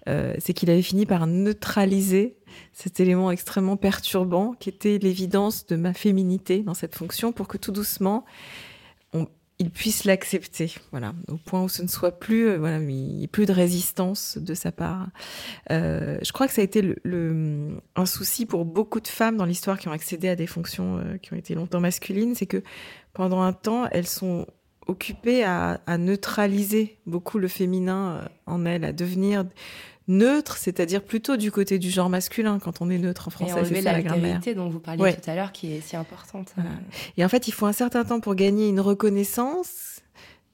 euh, c'est qu'il avait fini par neutraliser cet élément extrêmement perturbant qui était l'évidence de ma féminité dans cette fonction pour que tout doucement il puisse l'accepter, voilà, au point où ce ne soit plus, euh, voilà, plus de résistance de sa part. Je crois que ça a été un souci pour beaucoup de femmes dans l'histoire qui ont accédé à des fonctions qui ont été longtemps masculines, c'est que pendant un temps, elles sont occupées à, à neutraliser beaucoup le féminin euh, en elles, à devenir neutre, c'est-à-dire plutôt du côté du genre masculin quand on est neutre en Et français, enlever c'est ça la l'altérité dont vous parliez Ouais. tout à l'heure, qui est si importante. Voilà. Et en fait, il faut un certain temps pour gagner une reconnaissance,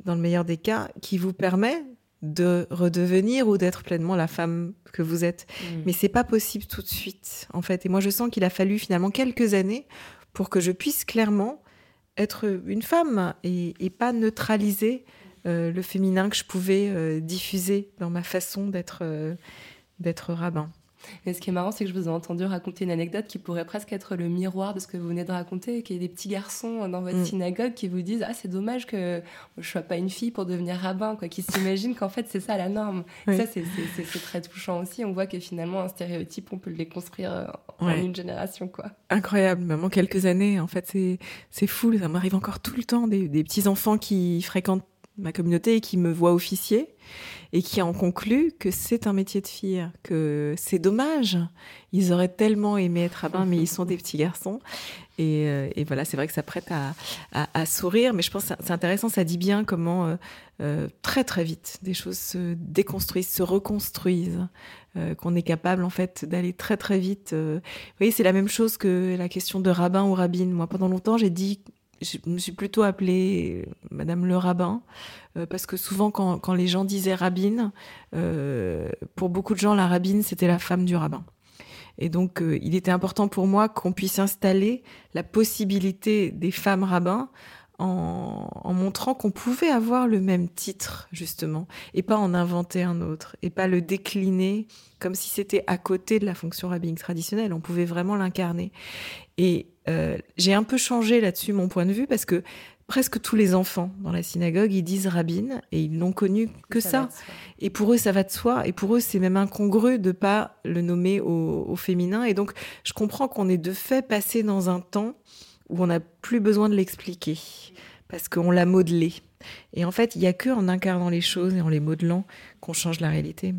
dans le meilleur des cas, qui vous permet de redevenir ou d'être pleinement la femme que vous êtes. Mm. Mais c'est pas possible tout de suite, en fait. Et moi, je sens qu'il a fallu finalement quelques années pour que je puisse clairement être une femme et, pas neutraliser euh, le féminin que je pouvais euh, diffuser dans ma façon d'être euh, d'être rabbin. Mais ce qui est marrant, c'est que je vous ai entendu raconter une anecdote qui pourrait presque être le miroir de ce que vous venez de raconter, qu'il y ait des petits garçons dans votre Mm. synagogue qui vous disent Ah, c'est dommage que je sois pas une fille pour devenir rabbin, quoi, qui s'imaginent qu'en fait c'est ça la norme. Oui. Ça, c'est- très touchant aussi. On voit que finalement, un stéréotype, on peut le déconstruire euh, en Ouais. une génération, quoi. Incroyable, même en quelques années, en fait, c'est c'est fou. Ça m'arrive encore tout le temps des, des petits enfants qui fréquentent ma communauté et qui me voient officier et qui en concluent que c'est un métier de fille, que c'est dommage. Ils auraient tellement aimé être rabbins, mais ils sont des petits garçons. Et, euh, et voilà, c'est vrai que ça prête à, sourire, mais je pense que c'est intéressant, ça dit bien comment euh, euh, très très vite des choses se déconstruisent, se reconstruisent, qu'on est capable en fait d'aller très très vite. Vous voyez, c'est la même chose que la question de rabbin ou rabbine. Moi, pendant longtemps, j'ai dit, je me suis plutôt appelée euh, Madame le rabbin, euh, parce que souvent quand, quand les gens disaient rabbine, euh, pour beaucoup de gens, la rabbine, c'était la femme du rabbin. Et donc, il était important pour moi qu'on puisse installer la possibilité des femmes rabbins en, en montrant qu'on pouvait avoir le même titre, justement, et pas en inventer un autre, et pas le décliner comme si c'était à côté de la fonction rabbinique traditionnelle. On pouvait vraiment l'incarner. Et euh, j'ai un peu changé là-dessus mon point de vue parce que presque tous les enfants dans la synagogue, ils disent rabbine et ils n'ont connu que ça. Et pour eux, ça va de soi. Et pour eux, c'est même incongru de pas le nommer au, au féminin. Et donc, je comprends qu'on est de fait passé dans un temps où on n'a plus besoin de l'expliquer parce qu'on l'a modelé. Et en fait, il y a que en incarnant les choses et en les modelant qu'on change la réalité.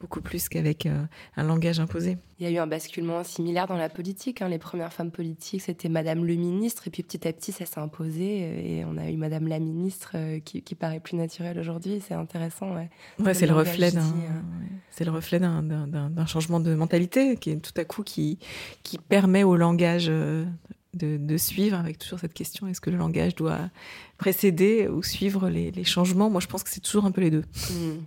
beaucoup plus qu'avec euh, un langage imposé. Il y a eu un basculement similaire dans la politique. hein. Les premières femmes politiques, c'était Madame le ministre, et puis petit à petit, ça s'est imposé, euh, et on a eu Madame la ministre euh, qui, qui paraît plus naturelle aujourd'hui. C'est intéressant. Ouais, Ouais, c'est le reflet d'un, c'est le reflet d'un, changement de mentalité qui est tout à coup qui, qui permet au langage euh, de, suivre avec toujours cette question est-ce que le langage doit précéder ou suivre les, changements? Moi, je pense que c'est toujours un peu les deux. Hmm.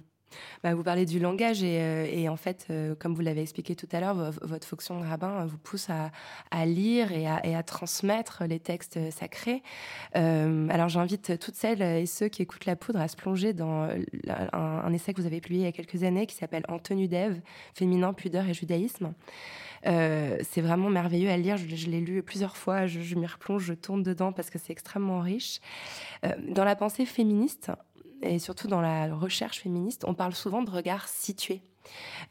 Bah, vous parlez du langage et, euh, en fait, euh, comme vous l'avez expliqué tout à l'heure, vo- votre fonction de rabbin euh, vous pousse à, lire et à, et à transmettre les textes sacrés. Alors j'invite toutes celles et ceux qui écoutent La Poudre à se plonger dans un, un essai que vous avez publié il y a quelques années qui s'appelle En tenue d'Ève, féminin, pudeur et judaïsme. Euh, c'est vraiment merveilleux à lire. Je, l'ai lu plusieurs fois. Je, m'y replonge, je tourne dedans parce que c'est extrêmement riche. Euh, dans la pensée féministe et surtout dans la recherche féministe, on parle souvent de regard situé.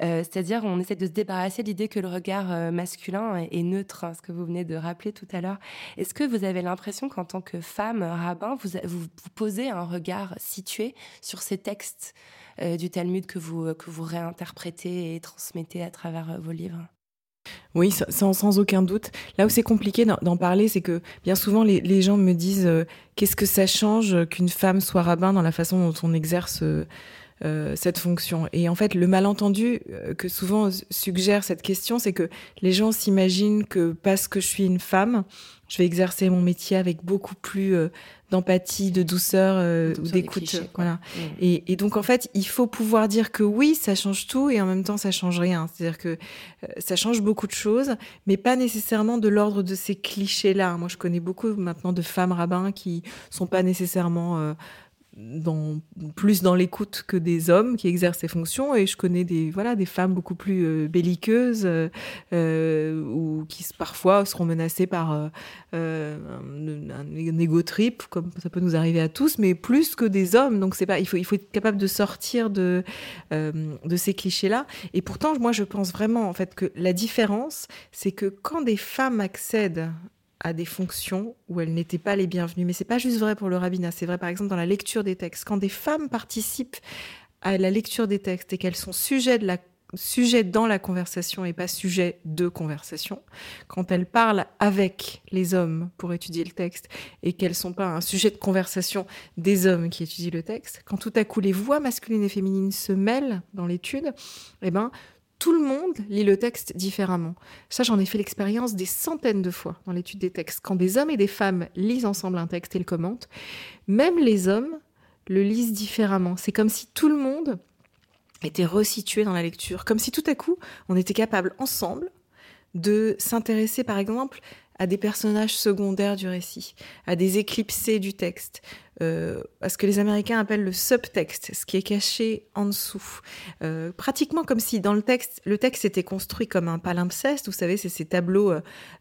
Euh, C'est-à-dire, on essaie de se débarrasser de l'idée que le regard masculin est, neutre, hein, ce que vous venez de rappeler tout à l'heure. Est-ce que vous avez l'impression qu'en tant que femme rabbin, vous, posez un regard situé sur ces textes du Talmud que vous, réinterprétez et transmettez à travers vos livres? Oui, sa- sans, aucun doute. Là où c'est compliqué d'en- parler, c'est que bien souvent les, gens me disent euh, qu'est-ce que ça change qu'une femme soit rabbin dans la façon dont on exerce euh, euh, cette fonction. Et en fait, le malentendu euh, que souvent suggère cette question, c'est que les gens s'imaginent que parce que je suis une femme, je vais exercer mon métier avec beaucoup plus euh, d'empathie, de douceur euh, ou d'écoute. Voilà. Mm. Et, et donc en fait, il faut pouvoir dire que oui, ça change tout et en même temps ça change rien. C'est-à-dire que euh, ça change beaucoup de choses, mais pas nécessairement de l'ordre de ces clichés-là. Moi, je connais beaucoup maintenant de femmes rabbins qui sont pas nécessairement euh, plus dans l'écoute que des hommes qui exercent ces fonctions. Et je connais des voilà des femmes beaucoup plus euh, belliqueuses euh, euh, ou qui parfois seront menacées par un, un, comme ça peut nous arriver à tous mais plus que des hommes. Donc c'est pas il faut il faut être capable de sortir de de ces clichés là et pourtant moi je pense vraiment en fait que la différence c'est que quand des femmes accèdent à des fonctions où elles n'étaient pas les bienvenues. Mais c'est pas juste vrai pour le rabbinat, c'est vrai par exemple dans la lecture des textes. Quand des femmes participent à la lecture des textes et qu'elles sont sujets de la sujet dans la conversation et pas sujet de conversation, quand elles parlent avec les hommes pour étudier le texte et qu'elles sont pas un sujet de conversation des hommes qui étudient le texte, quand tout à coup les voix masculines et féminines se mêlent dans l'étude, eh ben tout le monde lit le texte différemment. Ça, j'en ai fait l'expérience des centaines de fois dans l'étude des textes. Quand des hommes et des femmes lisent ensemble un texte et le commentent, même les hommes le lisent différemment. C'est comme si tout le monde était resitué dans la lecture, comme si tout à coup, on était capable ensemble de s'intéresser, par exemple, à des personnages secondaires du récit, à des éclipsés du texte, euh, à ce que les Américains appellent le subtexte, ce qui est caché en dessous. Euh, pratiquement comme si dans le texte, le texte était construit comme un palimpseste, vous savez, c'est ces tableaux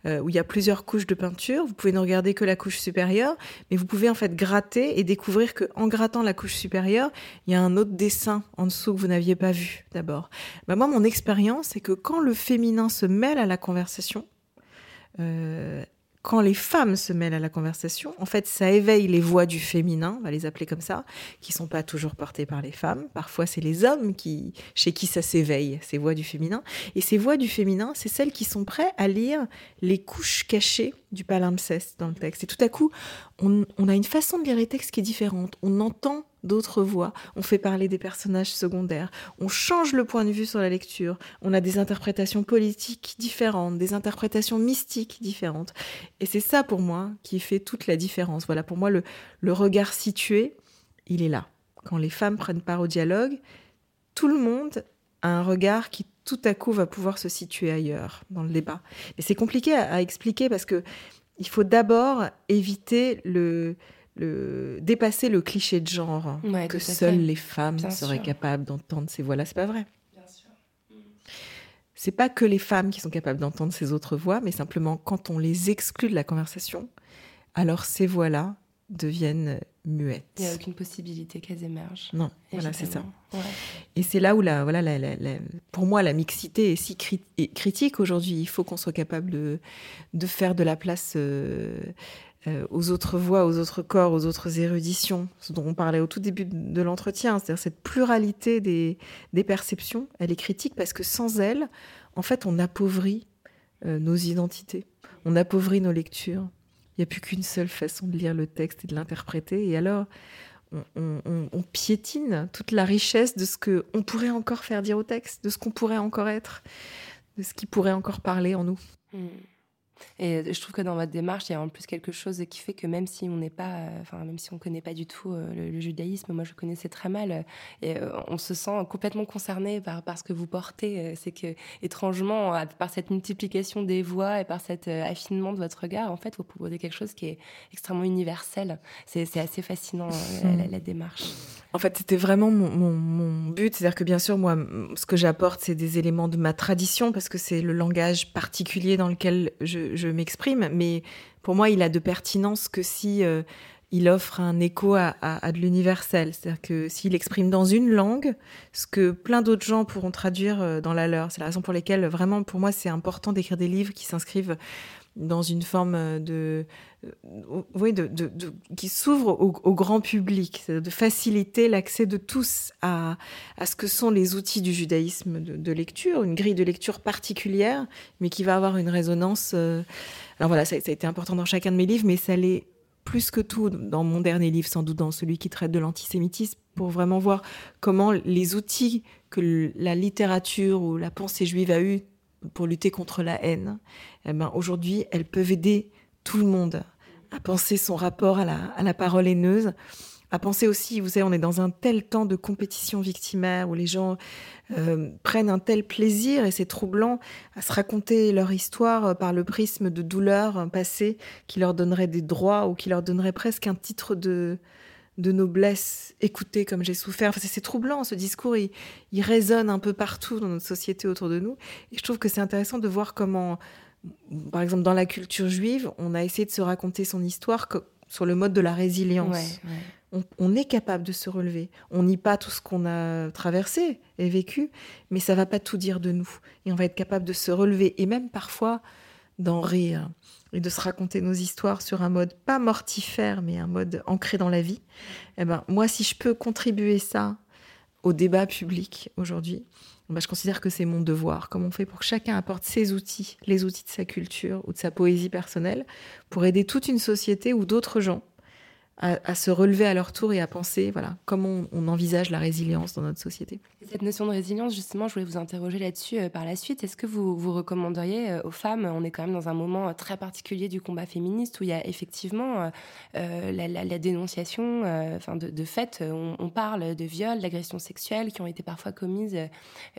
euh, où il y a plusieurs couches de peinture, vous pouvez ne regarder que la couche supérieure, mais vous pouvez en fait gratter et découvrir que en grattant la couche supérieure, il y a un autre dessin en dessous que vous n'aviez pas vu d'abord. Ben moi, mon expérience, c'est que quand le féminin se mêle à la conversation, euh, quand les femmes se mêlent à la conversation, en fait, ça éveille les voix du féminin, on va les appeler comme ça, qui sont pas toujours portées par les femmes. Parfois, c'est les hommes qui, chez qui ça s'éveille, ces voix du féminin. Et ces voix du féminin, c'est celles qui sont prêtes à lire les couches cachées du palimpseste dans le texte. Et tout à coup, on, on a une façon de lire les textes qui est différente. On entend d'autres voix, on fait parler des personnages secondaires, on change le point de vue sur la lecture, on a des interprétations politiques différentes, des interprétations mystiques différentes. Et c'est ça pour moi qui fait toute la différence. Voilà, pour moi, le, regard situé, il est là. Quand les femmes prennent part au dialogue, tout le monde a un regard qui tout à coup va pouvoir se situer ailleurs dans le débat. Mais c'est compliqué à, à expliquer parce que il faut d'abord éviter le, le dépasser le cliché de genre Ouais, que seules les femmes Bien seraient sûr. capables d'entendre ces voix-là. C'est pas vrai. C'est pas que les femmes qui sont capables d'entendre ces autres voix, mais simplement quand on les exclut de la conversation, alors ces voix-là deviennent muettes. Il n'y a aucune possibilité qu'elles émergent. Non, voilà, c'est ça. Ouais. Et c'est là où, la, voilà, la, la- la- pour moi, la mixité est si cri- est critique aujourd'hui. Il faut qu'on soit capable de, de faire de la place euh, euh, aux autres voix, aux autres corps, aux autres éruditions, ce dont on parlait au tout début de l'entretien, c'est-à-dire cette pluralité des, perceptions, elle est critique parce que sans elle, en fait, on appauvrit euh, nos identités, on appauvrit nos lectures. Il n'y a plus qu'une seule façon de lire le texte et de l'interpréter. Et alors, on, piétine toute la richesse de ce qu'on pourrait encore faire dire au texte, de ce qu'on pourrait encore être, de ce qui pourrait encore parler en nous. Mmh. Et je trouve que dans votre démarche, il y a en plus quelque chose qui fait que même si on n'est pas, euh, enfin même si on connaît pas du tout euh, le, judaïsme, moi je connaissais très mal, euh, et on se sent complètement concerné par, par ce que vous portez. C'est que étrangement, par cette multiplication des voix et par cet affinement de votre regard, en fait, vous proposez quelque chose qui est extrêmement universel. C'est assez fascinant la, démarche. En fait, c'était vraiment mon, mon but, c'est-à-dire que bien sûr, moi, ce que j'apporte, c'est des éléments de ma tradition parce que c'est le langage particulier dans lequel je, je, m'exprime, mais pour moi, il a de pertinence que si euh, il offre un écho à, à, de l'universel. C'est-à-dire que s'il exprime dans une langue ce que plein d'autres gens pourront traduire euh, dans la leur. C'est la raison pour laquelle, vraiment, pour moi, c'est important d'écrire des livres qui s'inscrivent dans une forme de, euh, de qui s'ouvre au, grand public, de faciliter l'accès de tous à, ce que sont les outils du judaïsme de, lecture, une grille de lecture particulière, mais qui va avoir une résonance. Euh... Alors voilà, ça, ça, a été important dans chacun de mes livres, mais ça l'est plus que tout dans mon dernier livre, sans doute dans celui qui traite de l'antisémitisme, pour vraiment voir comment les outils que la littérature ou la pensée juive a eu pour lutter contre la haine, eh ben, aujourd'hui, elles peuvent aider tout le monde à penser son rapport à la, parole haineuse, à penser aussi, vous savez, on est dans un tel temps de compétition victimaire où les gens euh, prennent un tel plaisir et c'est troublant à se raconter leur histoire par le prisme de douleurs passées qui leur donnerait des droits ou qui leur donnerait presque un titre de, noblesse, écoutez comme j'ai souffert. C'est troublant, ce discours, il, résonne un peu partout dans notre société autour de nous. Et je trouve que c'est intéressant de voir comment, par exemple, dans la culture juive, on a essayé de se raconter son histoire sur le mode de la résilience. Ouais, ouais. On, on, est capable de se relever. On nie pas tout ce qu'on a traversé et vécu, mais ça va pas tout dire de nous. Et on va être capable de se relever et même parfois d'en rire et de se raconter nos histoires sur un mode pas mortifère, mais un mode ancré dans la vie, eh ben, moi, si je peux contribuer ça au débat public aujourd'hui, ben, je considère que c'est mon devoir. Comment on fait pour que chacun apporte ses outils, les outils de sa culture ou de sa poésie personnelle, pour aider toute une société ou d'autres gens à, se relever à leur tour et à penser, voilà, comment on, envisage la résilience dans notre société. Et cette notion de résilience, justement, je voulais vous interroger là-dessus euh, par la suite. Est-ce que vous, vous recommanderiez euh, aux femmes, on est quand même dans un moment euh, très particulier du combat féministe où il y a effectivement la, dénonciation, enfin de, de fait, on, parle de viols, d'agressions sexuelles qui ont été parfois commises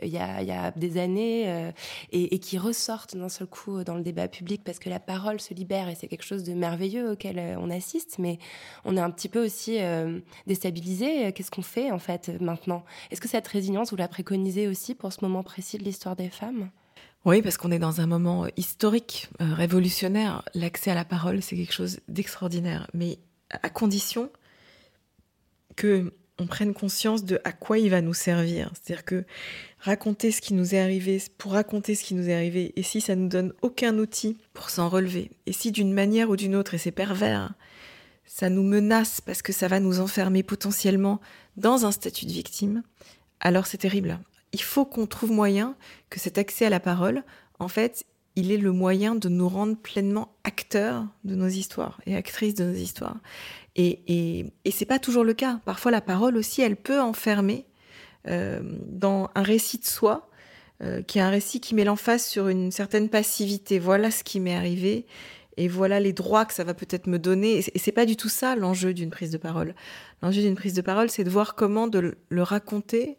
il, y a, il y a des années et, et, qui ressortent d'un seul coup dans le débat public parce que la parole se libère et c'est quelque chose de merveilleux auquel on assiste, mais on est un petit peu aussi euh, déstabilisé. Qu'est-ce qu'on fait en fait maintenant? Est-ce que cette résilience, vous la préconisez aussi pour ce moment précis de l'histoire des femmes? Oui, parce qu'on est dans un moment historique, euh, révolutionnaire. L'accès à la parole, c'est quelque chose d'extraordinaire, mais à condition que on prenne conscience de à quoi il va nous servir. C'est-à-dire que raconter ce qui nous est arrivé, pour raconter ce qui nous est arrivé, et si ça nous donne aucun outil pour s'en relever, et si d'une manière ou d'une autre, et c'est pervers, ça nous menace parce que ça va nous enfermer potentiellement dans un statut de victime, alors c'est terrible. Il faut qu'on trouve moyen que cet accès à la parole, en fait, il est le moyen de nous rendre pleinement acteurs de nos histoires et actrices de nos histoires. Et, et, et c'est pas toujours le cas. Parfois, la parole aussi, elle peut enfermer euh, dans un récit de soi, euh, qui est un récit qui met l'emphase sur une certaine passivité. Voilà ce qui m'est arrivé et voilà les droits que ça va peut-être me donner. Et c'est pas du tout ça l'enjeu d'une prise de parole. L'enjeu d'une prise de parole, c'est de voir comment de le raconter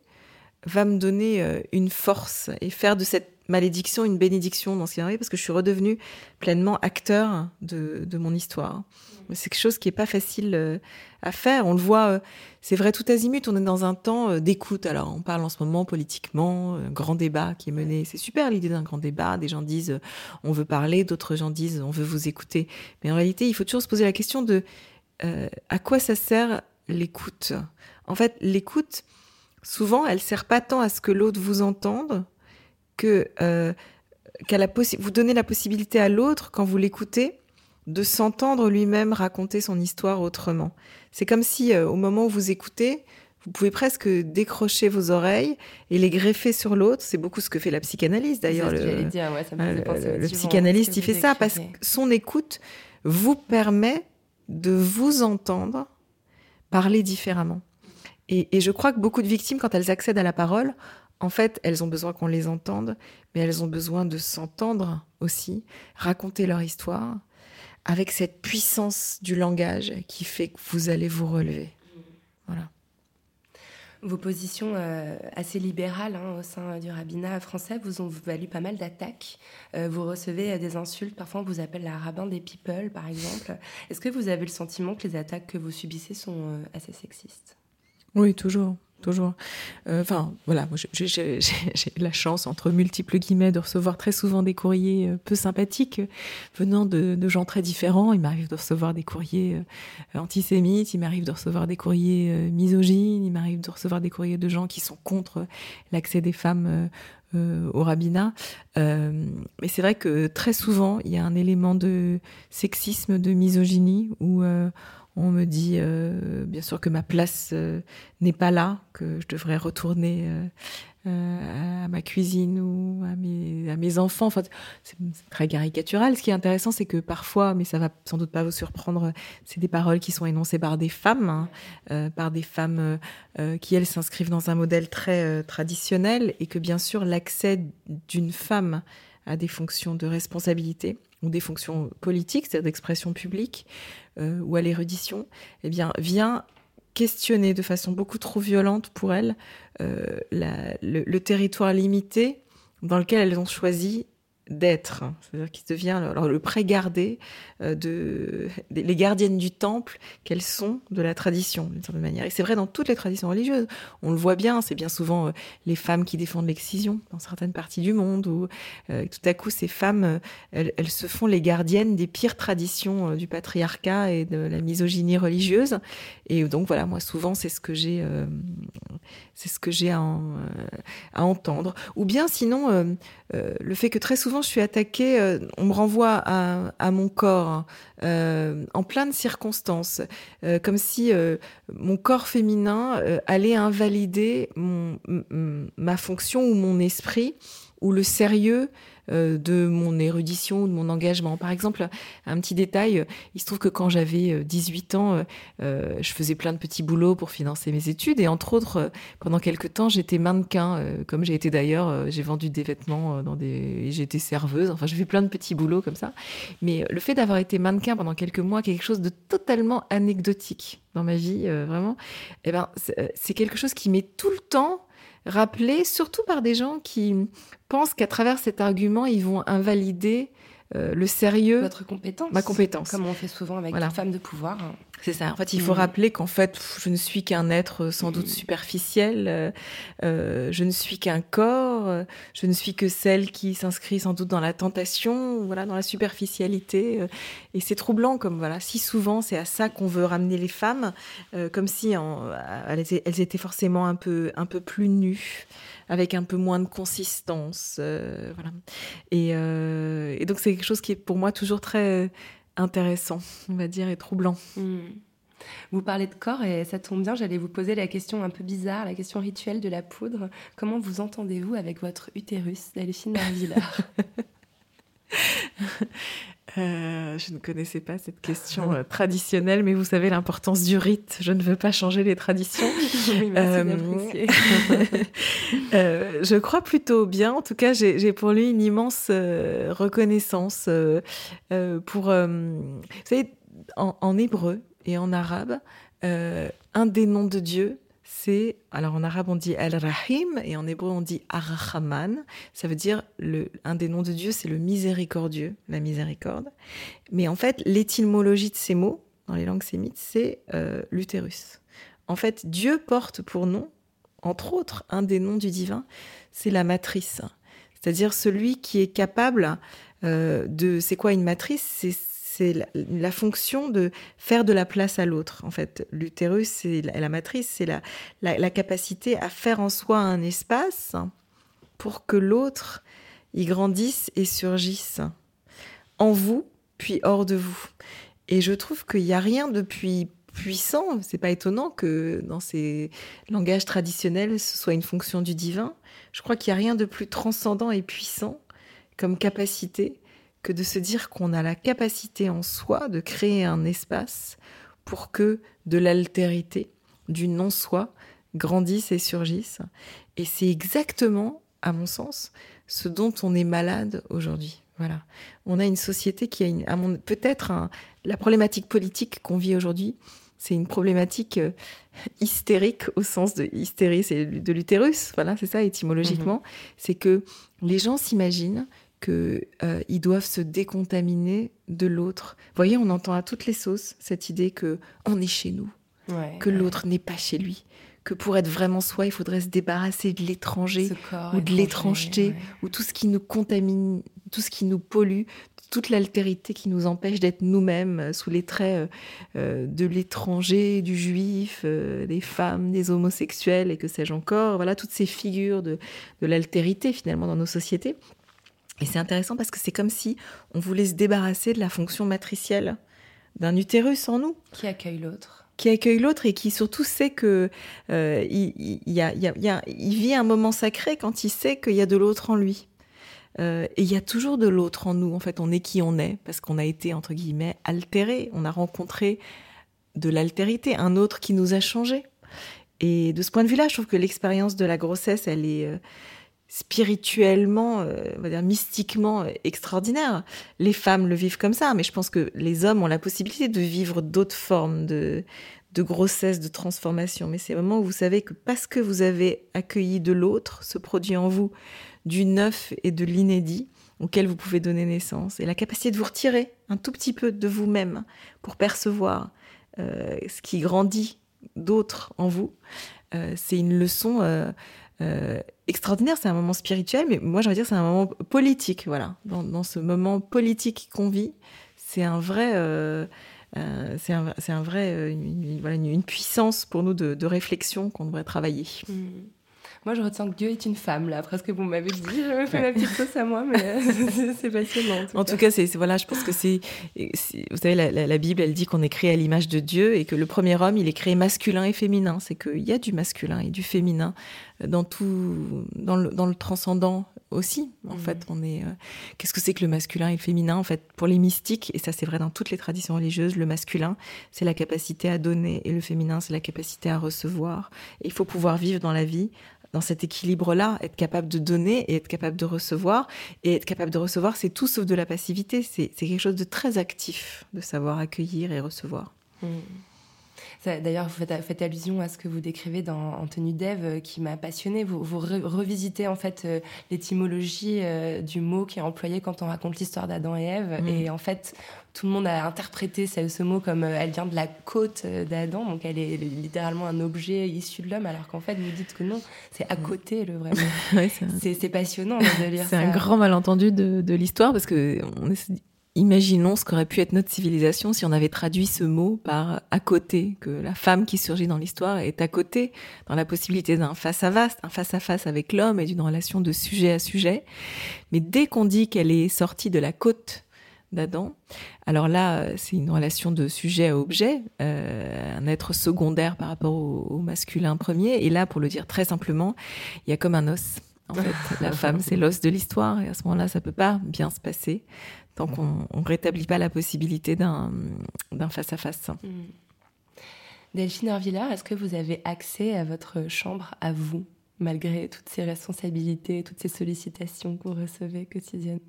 va me donner euh, une force et faire de cette malédiction une bénédiction dans ce qui arrive parce que je suis redevenue pleinement acteur de, de mon histoire. C'est quelque chose qui est pas facile euh, à faire. On le voit, euh, c'est vrai tout azimut. On est dans un temps d'écoute. Alors, on parle en ce moment politiquement, un grand débat qui est mené. C'est super l'idée d'un grand débat. Des gens disent on veut parler, d'autres gens disent on veut vous écouter. Mais en réalité, il faut toujours se poser la question de euh, à quoi ça sert l'écoute? En fait, l'écoute, souvent, elle sert pas tant à ce que l'autre vous entende que euh, qu'à la vous donnez la possibilité à l'autre quand vous l'écoutez de s'entendre lui-même raconter son histoire autrement. C'est comme si euh, au moment où vous écoutez, vous pouvez presque décrocher vos oreilles et les greffer sur l'autre. C'est beaucoup ce que fait la psychanalyse d'ailleurs. Le, j'allais dire, ouais, ça me euh, le- psychanalyste, il fait ça parce que son écoute vous permet de vous entendre parler différemment. Et, je crois que beaucoup de victimes, quand elles accèdent à la parole, en fait, elles ont besoin qu'on les entende, mais elles ont besoin de s'entendre aussi, raconter leur histoire, avec cette puissance du langage qui fait que vous allez vous relever. Voilà. Vos positions euh, assez libérales hein, au sein du rabbinat français vous ont valu pas mal d'attaques. Euh, vous recevez euh, des insultes, parfois on vous appelle la rabbin des people, par exemple. Est-ce que vous avez le sentiment que les attaques que vous subissez sont assez sexistes? Oui, toujours. Toujours. Euh, Enfin, voilà, j'ai- la chance, entre multiples guillemets, de recevoir très souvent des courriers euh, peu sympathiques euh, venant de, gens très différents. Il m'arrive de recevoir des courriers antisémites, il m'arrive de recevoir des courriers misogynes, il m'arrive de recevoir des courriers de gens qui sont contre l'accès des femmes au rabbinat. Mais c'est vrai que très souvent, il y a un élément de sexisme, de misogynie, où on me dit, euh, bien sûr, que ma place euh, n'est pas là, que je devrais retourner euh, euh, à ma cuisine ou à mes, à mes enfants. C'est très caricatural. Ce qui est intéressant, c'est que parfois, mais ça va sans doute pas vous surprendre, c'est des paroles qui sont énoncées par des femmes, hein, par des femmes qui, elles, s'inscrivent dans un modèle très traditionnel et que, bien sûr, l'accès d'une femme à des fonctions de responsabilité ou des fonctions politiques, c'est-à-dire d'expression publique, euh, ou à l'érudition, eh bien, vient questionner de façon beaucoup trop violente pour elles euh, le territoire limité dans lequel elles ont choisi d'être. C'est-à-dire qu'il devient alors, le pré-gardé euh, de les gardiennes du temple qu'elles sont de la tradition d'une certaine manière. Et c'est vrai dans toutes les traditions religieuses. On le voit bien, c'est bien souvent euh, les femmes qui défendent l'excision dans certaines parties du monde où euh, tout à coup ces femmes elles, se font les gardiennes des pires traditions du patriarcat et de la misogynie religieuse. Et donc voilà, moi souvent c'est ce que j'ai, c'est ce que j'ai à, en- à entendre. Ou bien sinon le fait que très souvent je suis attaquée, euh, on me renvoie à, mon corps euh, en plein de circonstances, euh, comme si mon corps féminin allait invalider ma fonction ou mon esprit ou le sérieux de mon érudition ou de mon engagement. Par exemple, un petit détail, euh, il se trouve que quand j'avais euh, 18 ans, euh, euh, je faisais plein de petits boulots pour financer mes études et entre autres, euh, pendant quelques temps, j'étais mannequin, euh, comme j'ai été d'ailleurs, euh, j'ai vendu des vêtements euh, dans des... été serveuse, enfin j'ai fait plein de petits boulots comme ça. Mais euh, le fait d'avoir été mannequin pendant quelques mois, quelque chose de totalement anecdotique dans ma vie, euh, vraiment, eh ben, c'est euh, c'est quelque chose qui m'est tout le temps rappelé, surtout par des gens qui pensent qu'à travers cet argument, ils vont invalider euh, le sérieux, Votre compétence ma compétence. Comme on fait souvent avec Voilà. les femmes de pouvoir. C'est ça. En fait, il faut Mhm. rappeler qu'en fait, je ne suis qu'un être euh, sans doute superficiel. euh, je ne suis qu'un corps. je ne suis que celle qui s'inscrit sans doute dans la tentation, voilà, dans la superficialité. et c'est troublant, comme voilà, si souvent c'est à ça qu'on veut ramener les femmes, euh, comme si en- elles, étaient, elles étaient forcément un peu, un peu plus nues, avec un peu moins de consistance, euh, voilà. Et, euh, et donc c'est quelque chose qui est pour moi toujours très intéressant, on va dire, et troublant. Hmm. Vous parlez de corps et ça tombe bien, j'allais vous poser la question un peu bizarre, la question rituelle de la poudre. Comment vous entendez-vous avec votre utérus, Delphine Narvillard Euh, je ne connaissais pas cette question euh, traditionnelle, mais vous savez l'importance du rite. Je ne veux pas changer les traditions. Oui, merci Euh, je crois plutôt bien. En tout cas, j'ai pour lui une immense reconnaissance pour. vous savez, en, en hébreu et en arabe, un des noms de Dieu, c'est. Alors en arabe, on dit Al-Rahim et en hébreu, on dit Ar-Rahman. Ça veut dire le, un des noms de Dieu, c'est le miséricordieux, la miséricorde. Mais en fait, l'étymologie de ces mots dans les langues sémites, c'est euh, l'utérus. En fait, Dieu porte pour nom, entre autres, un des noms du divin, c'est la matrice. C'est-à-dire celui qui est capable euh, de... C'est quoi une matrice? C'est c'est la, fonction de faire de la place à l'autre. En fait, l'utérus, c'est la, matrice, c'est la, la, la capacité à faire en soi un espace pour que l'autre y grandisse et surgisse en vous puis hors de vous. Et je trouve qu'il n'y a rien de plus puissant. C'est pas étonnant que dans ces langages traditionnels, ce soit une fonction du divin. Je crois qu'il n'y a rien de plus transcendant et puissant comme capacité que de se dire qu'on a la capacité en soi de créer un espace pour que de l'altérité, du non-soi, grandisse et surgisse. Et c'est exactement, à mon sens, ce dont on est malade aujourd'hui. Voilà. On a une société qui a peut-être la problématique politique qu'on vit aujourd'hui, c'est une problématique euh, hystérique au sens de hystérie, c'est de l'utérus. Voilà, c'est ça étymologiquement. Mhm. C'est que les gens s'imaginent qu'ils euh, doivent se décontaminer de l'autre. Vous voyez, on entend à toutes les sauces cette idée que on est chez nous, que l'autre n'est pas chez lui, que pour être vraiment soi, il faudrait se débarrasser de l'étranger ou de l'étrangeté ou tout ce qui nous contamine, tout ce qui nous pollue, toute l'altérité qui nous empêche d'être nous-mêmes euh, sous les traits euh, de l'étranger, du juif, des femmes, des homosexuels et que sais-je encore. Voilà, toutes ces figures de, de l'altérité finalement dans nos sociétés. Et c'est intéressant parce que c'est comme si on voulait se débarrasser de la fonction matricielle d'un utérus en nous. Qui accueille l'autre qui accueille l'autre et qui surtout sait que il, y a, il vit un moment sacré quand il sait qu'il y a de l'autre en lui. Euh, et il y a toujours de l'autre en nous. En fait, on est qui on est parce qu'on a été entre guillemets altéré. On a rencontré de l'altérité, un autre qui nous a changé. Et de ce point de vue-là, je trouve que l'expérience de la grossesse, elle est euh, spirituellement, euh, on va dire mystiquement extraordinaire. Les femmes le vivent comme ça, mais je pense que les hommes ont la possibilité de vivre d'autres formes de, grossesse, de transformation. Mais c'est vraiment où vous savez que parce que vous avez accueilli de l'autre, ce produit en vous, du neuf et de l'inédit auquel vous pouvez donner naissance, et la capacité de vous retirer un tout petit peu de vous-même pour percevoir euh, ce qui grandit d'autres en vous, euh, c'est une leçon euh, extraordinaire, c'est un moment spirituel, mais moi j'ai envie de dire c'est un moment politique, voilà. Dans, ce moment politique qu'on vit, c'est un vrai... c'est un, vrai, une, voilà, une, puissance pour nous de, réflexion qu'on devrait travailler. Mmh. Moi, je retiens que Dieu est une femme, là, après ce que vous m'avez dit. Je me fais ma petite sauce à moi, mais euh, c'est passionnant. En tout, cas, c'est voilà, je pense que c'est. Vous savez, la, Bible, elle dit qu'on est créé à l'image de Dieu et que le premier homme, il est créé masculin et féminin. C'est qu'il y a du masculin et du féminin dans tout, dans le, dans le transcendant aussi. En mmh. fait, on est. Euh, qu'est-ce que c'est que le masculin et le féminin En fait, pour les mystiques, et ça c'est vrai dans toutes les traditions religieuses, le masculin, c'est la capacité à donner et le féminin, c'est la capacité à recevoir. Et il faut pouvoir vivre dans la vie dans cet équilibre-là, être capable de donner et être capable de recevoir. Et être capable de recevoir, c'est tout sauf de la passivité. C'est quelque chose de très actif de savoir accueillir et recevoir. Mmh. D'ailleurs, vous faites, allusion à ce que vous décrivez dans En tenue d'Ève, euh, qui m'a passionné. Vous, vous revisitez en fait euh, l'étymologie euh, du mot qui est employé quand on raconte l'histoire d'Adam et Ève. Mm. Et en fait, tout le monde a interprété ce, mot comme elle vient de la côte d'Adam, donc elle est littéralement un objet issu de l'homme, alors qu'en fait, vous dites que non, c'est à mm. côté le vrai mot. c'est passionnant de lire ça. C'est un grand malentendu de, de l'histoire parce que on est Imaginons ce qu'aurait pu être notre civilisation si on avait traduit ce mot par à côté, que la femme qui surgit dans l'histoire est à côté, dans la possibilité d'un face-à-face, un face-à-face avec l'homme et d'une relation de sujet à sujet. Mais dès qu'on dit qu'elle est sortie de la côte d'Adam, alors là, c'est une relation de sujet à objet, euh, un être secondaire par rapport au masculin premier. Et là, pour le dire très simplement, il y a comme un os. En fait, la femme, c'est l'os de l'histoire, et à ce moment-là, ça peut pas bien se passer tant qu'on ne rétablit pas la possibilité d'un face-à-face. Mm. Delphine Orvillard, est-ce que vous avez accès à votre chambre à vous, malgré toutes ces responsabilités, toutes ces sollicitations que vous recevez quotidiennement?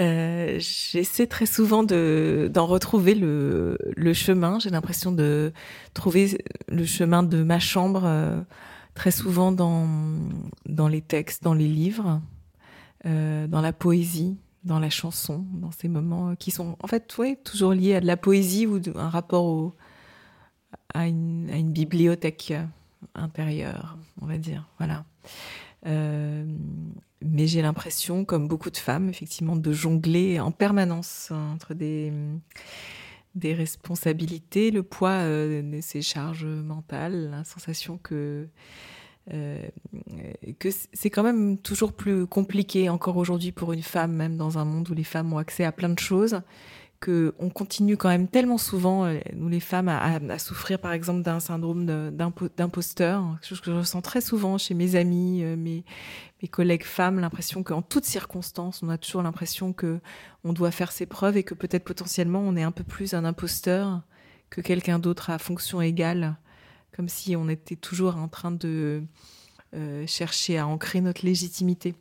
Euh, J'essaie très souvent d'en retrouver le, le chemin. J'ai l'impression de trouver le chemin de ma chambre euh, très souvent dans, dans les textes, dans les livres, euh, dans la poésie dans la chanson, dans ces moments qui sont en fait toujours liés à de la poésie ou un rapport à, une, bibliothèque intérieure, on va dire. Voilà. Euh, mais j'ai l'impression, comme beaucoup de femmes, effectivement, de jongler en permanence entre des, responsabilités, le poids euh, de ces charges mentales, la sensation que euh, que c'est quand même toujours plus compliqué encore aujourd'hui pour une femme, même dans un monde où les femmes ont accès à plein de choses, que on continue quand même tellement souvent, euh, nous les femmes, à, souffrir par exemple d'un syndrome d'imposteur, quelque chose que je ressens très souvent chez mes amis, euh, mes, mes collègues femmes, l'impression qu'en toutes circonstances, on a toujours l'impression que on doit faire ses preuves et que peut-être potentiellement on est un peu plus un imposteur que quelqu'un d'autre à fonction égale comme si on était toujours en train de euh, chercher à ancrer notre légitimité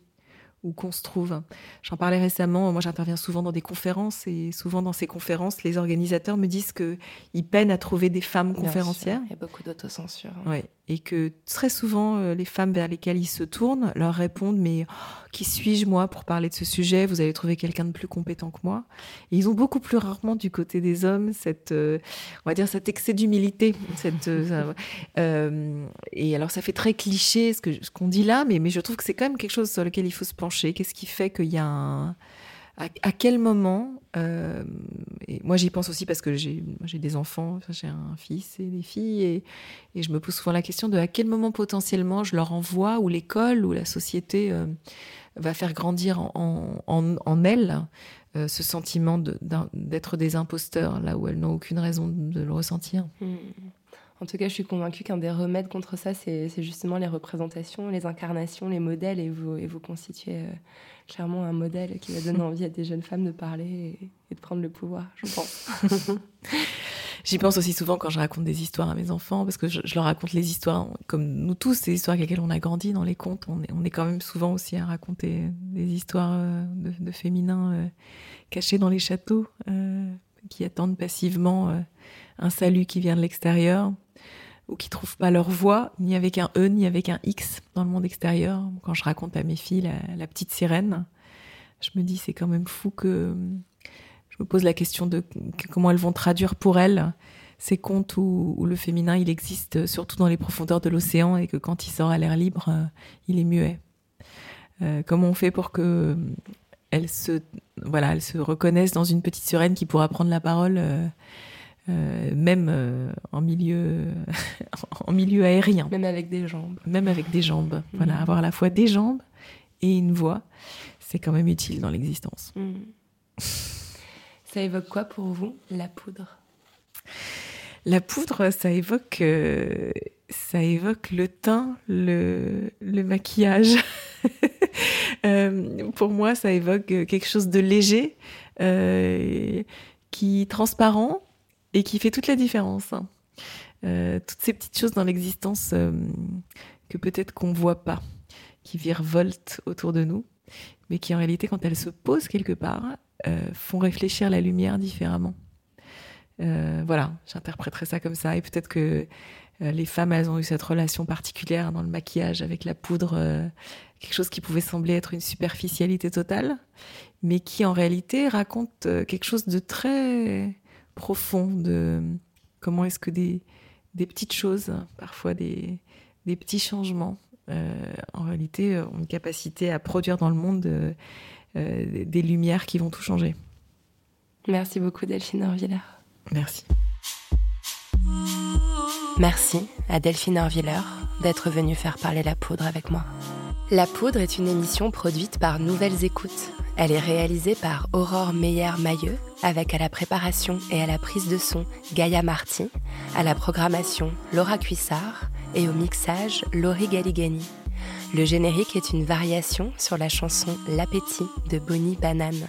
où qu'on se trouve. J'en parlais récemment, moi j'interviens souvent dans des conférences et souvent dans ces conférences, les organisateurs me disent qu'ils peinent à trouver des femmes conférencières. il y a beaucoup d'autocensure. Oui, et que très souvent, euh, les femmes vers lesquelles ils se tournent leur répondent Mais oh, qui suis-je moi pour parler de ce sujet? Vous allez trouver quelqu'un de plus compétent que moi. Et ils ont beaucoup plus rarement du côté des hommes cette, euh, on va dire, cet excès d'humilité. Euh, et alors, ça fait très cliché ce qu'on ce qu'on dit là, mais, mais je trouve que c'est quand même quelque chose sur lequel il faut se pencher. Qu'est-ce qui fait qu'il y a un à, quel moment, euh, et moi j'y pense aussi parce que j'ai des enfants, j'ai un fils et des filles, et, je me pose souvent la question de à quel moment potentiellement je leur envoie, ou l'école, ou la société euh, va faire grandir en, en, euh, ce sentiment d'être des imposteurs, là où elles n'ont aucune raison de le ressentir? Mmh. En tout cas, je suis convaincue qu'un des remèdes contre ça, c'est justement les représentations, les incarnations, les modèles, et vous, constituez clairement un modèle qui va donner envie à des jeunes femmes de parler et, de prendre le pouvoir, je pense. J'y pense aussi souvent quand je raconte des histoires à mes enfants, parce que je, leur raconte les histoires, comme nous tous, les histoires avec lesquelles on a grandi dans les contes. On est, quand même souvent aussi à raconter des histoires euh, de, de féminins euh, cachés dans les châteaux, qui attendent passivement un salut qui vient de l'extérieur ou qui trouvent pas leur voix, ni avec un E, ni avec un X dans le monde extérieur. Quand je raconte à mes filles la, petite sirène, je me dis c'est quand même fou que je me pose la question de comment elles vont traduire pour elles ces contes où, le féminin il existe surtout dans les profondeurs de l'océan et que quand il sort à l'air libre, euh, il est muet. Euh, comment on fait pour que elles se voilà, elles se reconnaissent dans une petite sirène qui pourra prendre la parole euh, euh, même euh, en milieu en milieu aérien. Même avec des jambes. Même avec des jambes. Mhm. Voilà, avoir à la fois des jambes et une voix, c'est quand même utile dans l'existence. Mhm. Ça évoque quoi pour vous, la poudre? La poudre, ça évoque, euh, ça évoque le teint, le, le maquillage. pour moi, ça évoque quelque chose de léger, qui transparent, et qui fait toute la différence. Euh, toutes ces petites choses dans l'existence euh, que peut-être qu'on ne voit pas, qui virevoltent autour de nous, mais qui en réalité, quand elles se posent quelque part, euh, font réfléchir la lumière différemment. voilà, j'interpréterais ça comme ça. Et peut-être que les femmes, elles ont eu cette relation particulière dans le maquillage avec la poudre, quelque chose qui pouvait sembler être une superficialité totale, mais qui en réalité raconte quelque chose de très profond de comment est-ce que des, des petites choses, parfois des, des petits changements, euh, en réalité ont une capacité à produire dans le monde euh, euh, des lumières qui vont tout changer. Merci beaucoup Delphine Orviller. Merci. Merci à Delphine Orviller d'être venue faire parler la poudre avec moi. La Poudre est une émission produite par Nouvelles Écoutes. Elle est réalisée par Aurore Meyer-Mailleux, avec à la préparation et à la prise de son Gaïa Marty, à la programmation Laura Cuissard et au mixage Laurie Galigani. Le générique est une variation sur la chanson L'appétit de Bonnie Banane.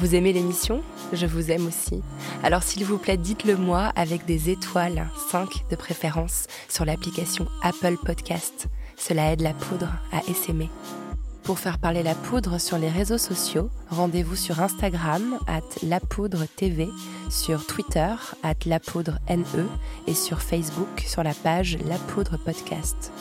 Vous aimez l'émission? Je vous aime aussi. Alors s'il vous plaît, dites-le moi avec des étoiles, 5 de préférence, sur l'application Apple Podcast. Cela aide la poudre à essaimer. Pour faire parler la poudre sur les réseaux sociaux, rendez-vous sur Instagram at lapoudre.tv, sur Twitter at lapoudre.ne et sur Facebook sur la page La Poudre Podcast.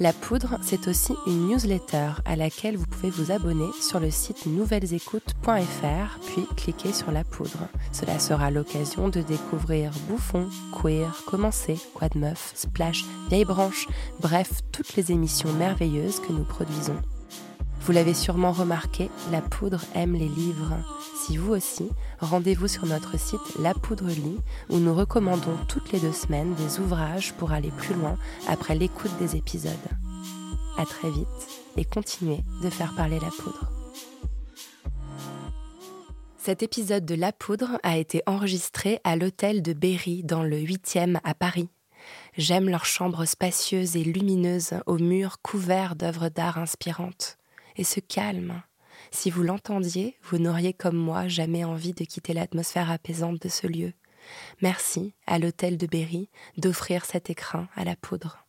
La Poudre, c'est aussi une newsletter à laquelle vous pouvez vous abonner sur le site nouvellesécoutes.fr, puis cliquer sur La Poudre. Cela sera l'occasion de découvrir Bouffon, Queer, Commencer, Quoi de Meuf, Splash, Vieille Branche, bref, toutes les émissions merveilleuses que nous produisons. Vous l'avez sûrement remarqué, La Poudre aime les livres. Si vous aussi, rendez-vous sur notre site La Poudre Lit, où nous recommandons toutes les deux semaines des ouvrages pour aller plus loin après l'écoute des épisodes. À très vite et continuez de faire parler la poudre. Cet épisode de La Poudre a été enregistré à l'hôtel de Berry dans le 8e à Paris. J'aime leurs chambres spacieuses et lumineuses aux murs couverts d'œuvres d'art inspirantes. Et ce calme. Si vous l'entendiez, vous n'auriez comme moi jamais envie de quitter l'atmosphère apaisante de ce lieu. Merci à l'hôtel de Berry d'offrir cet écrin à la poudre.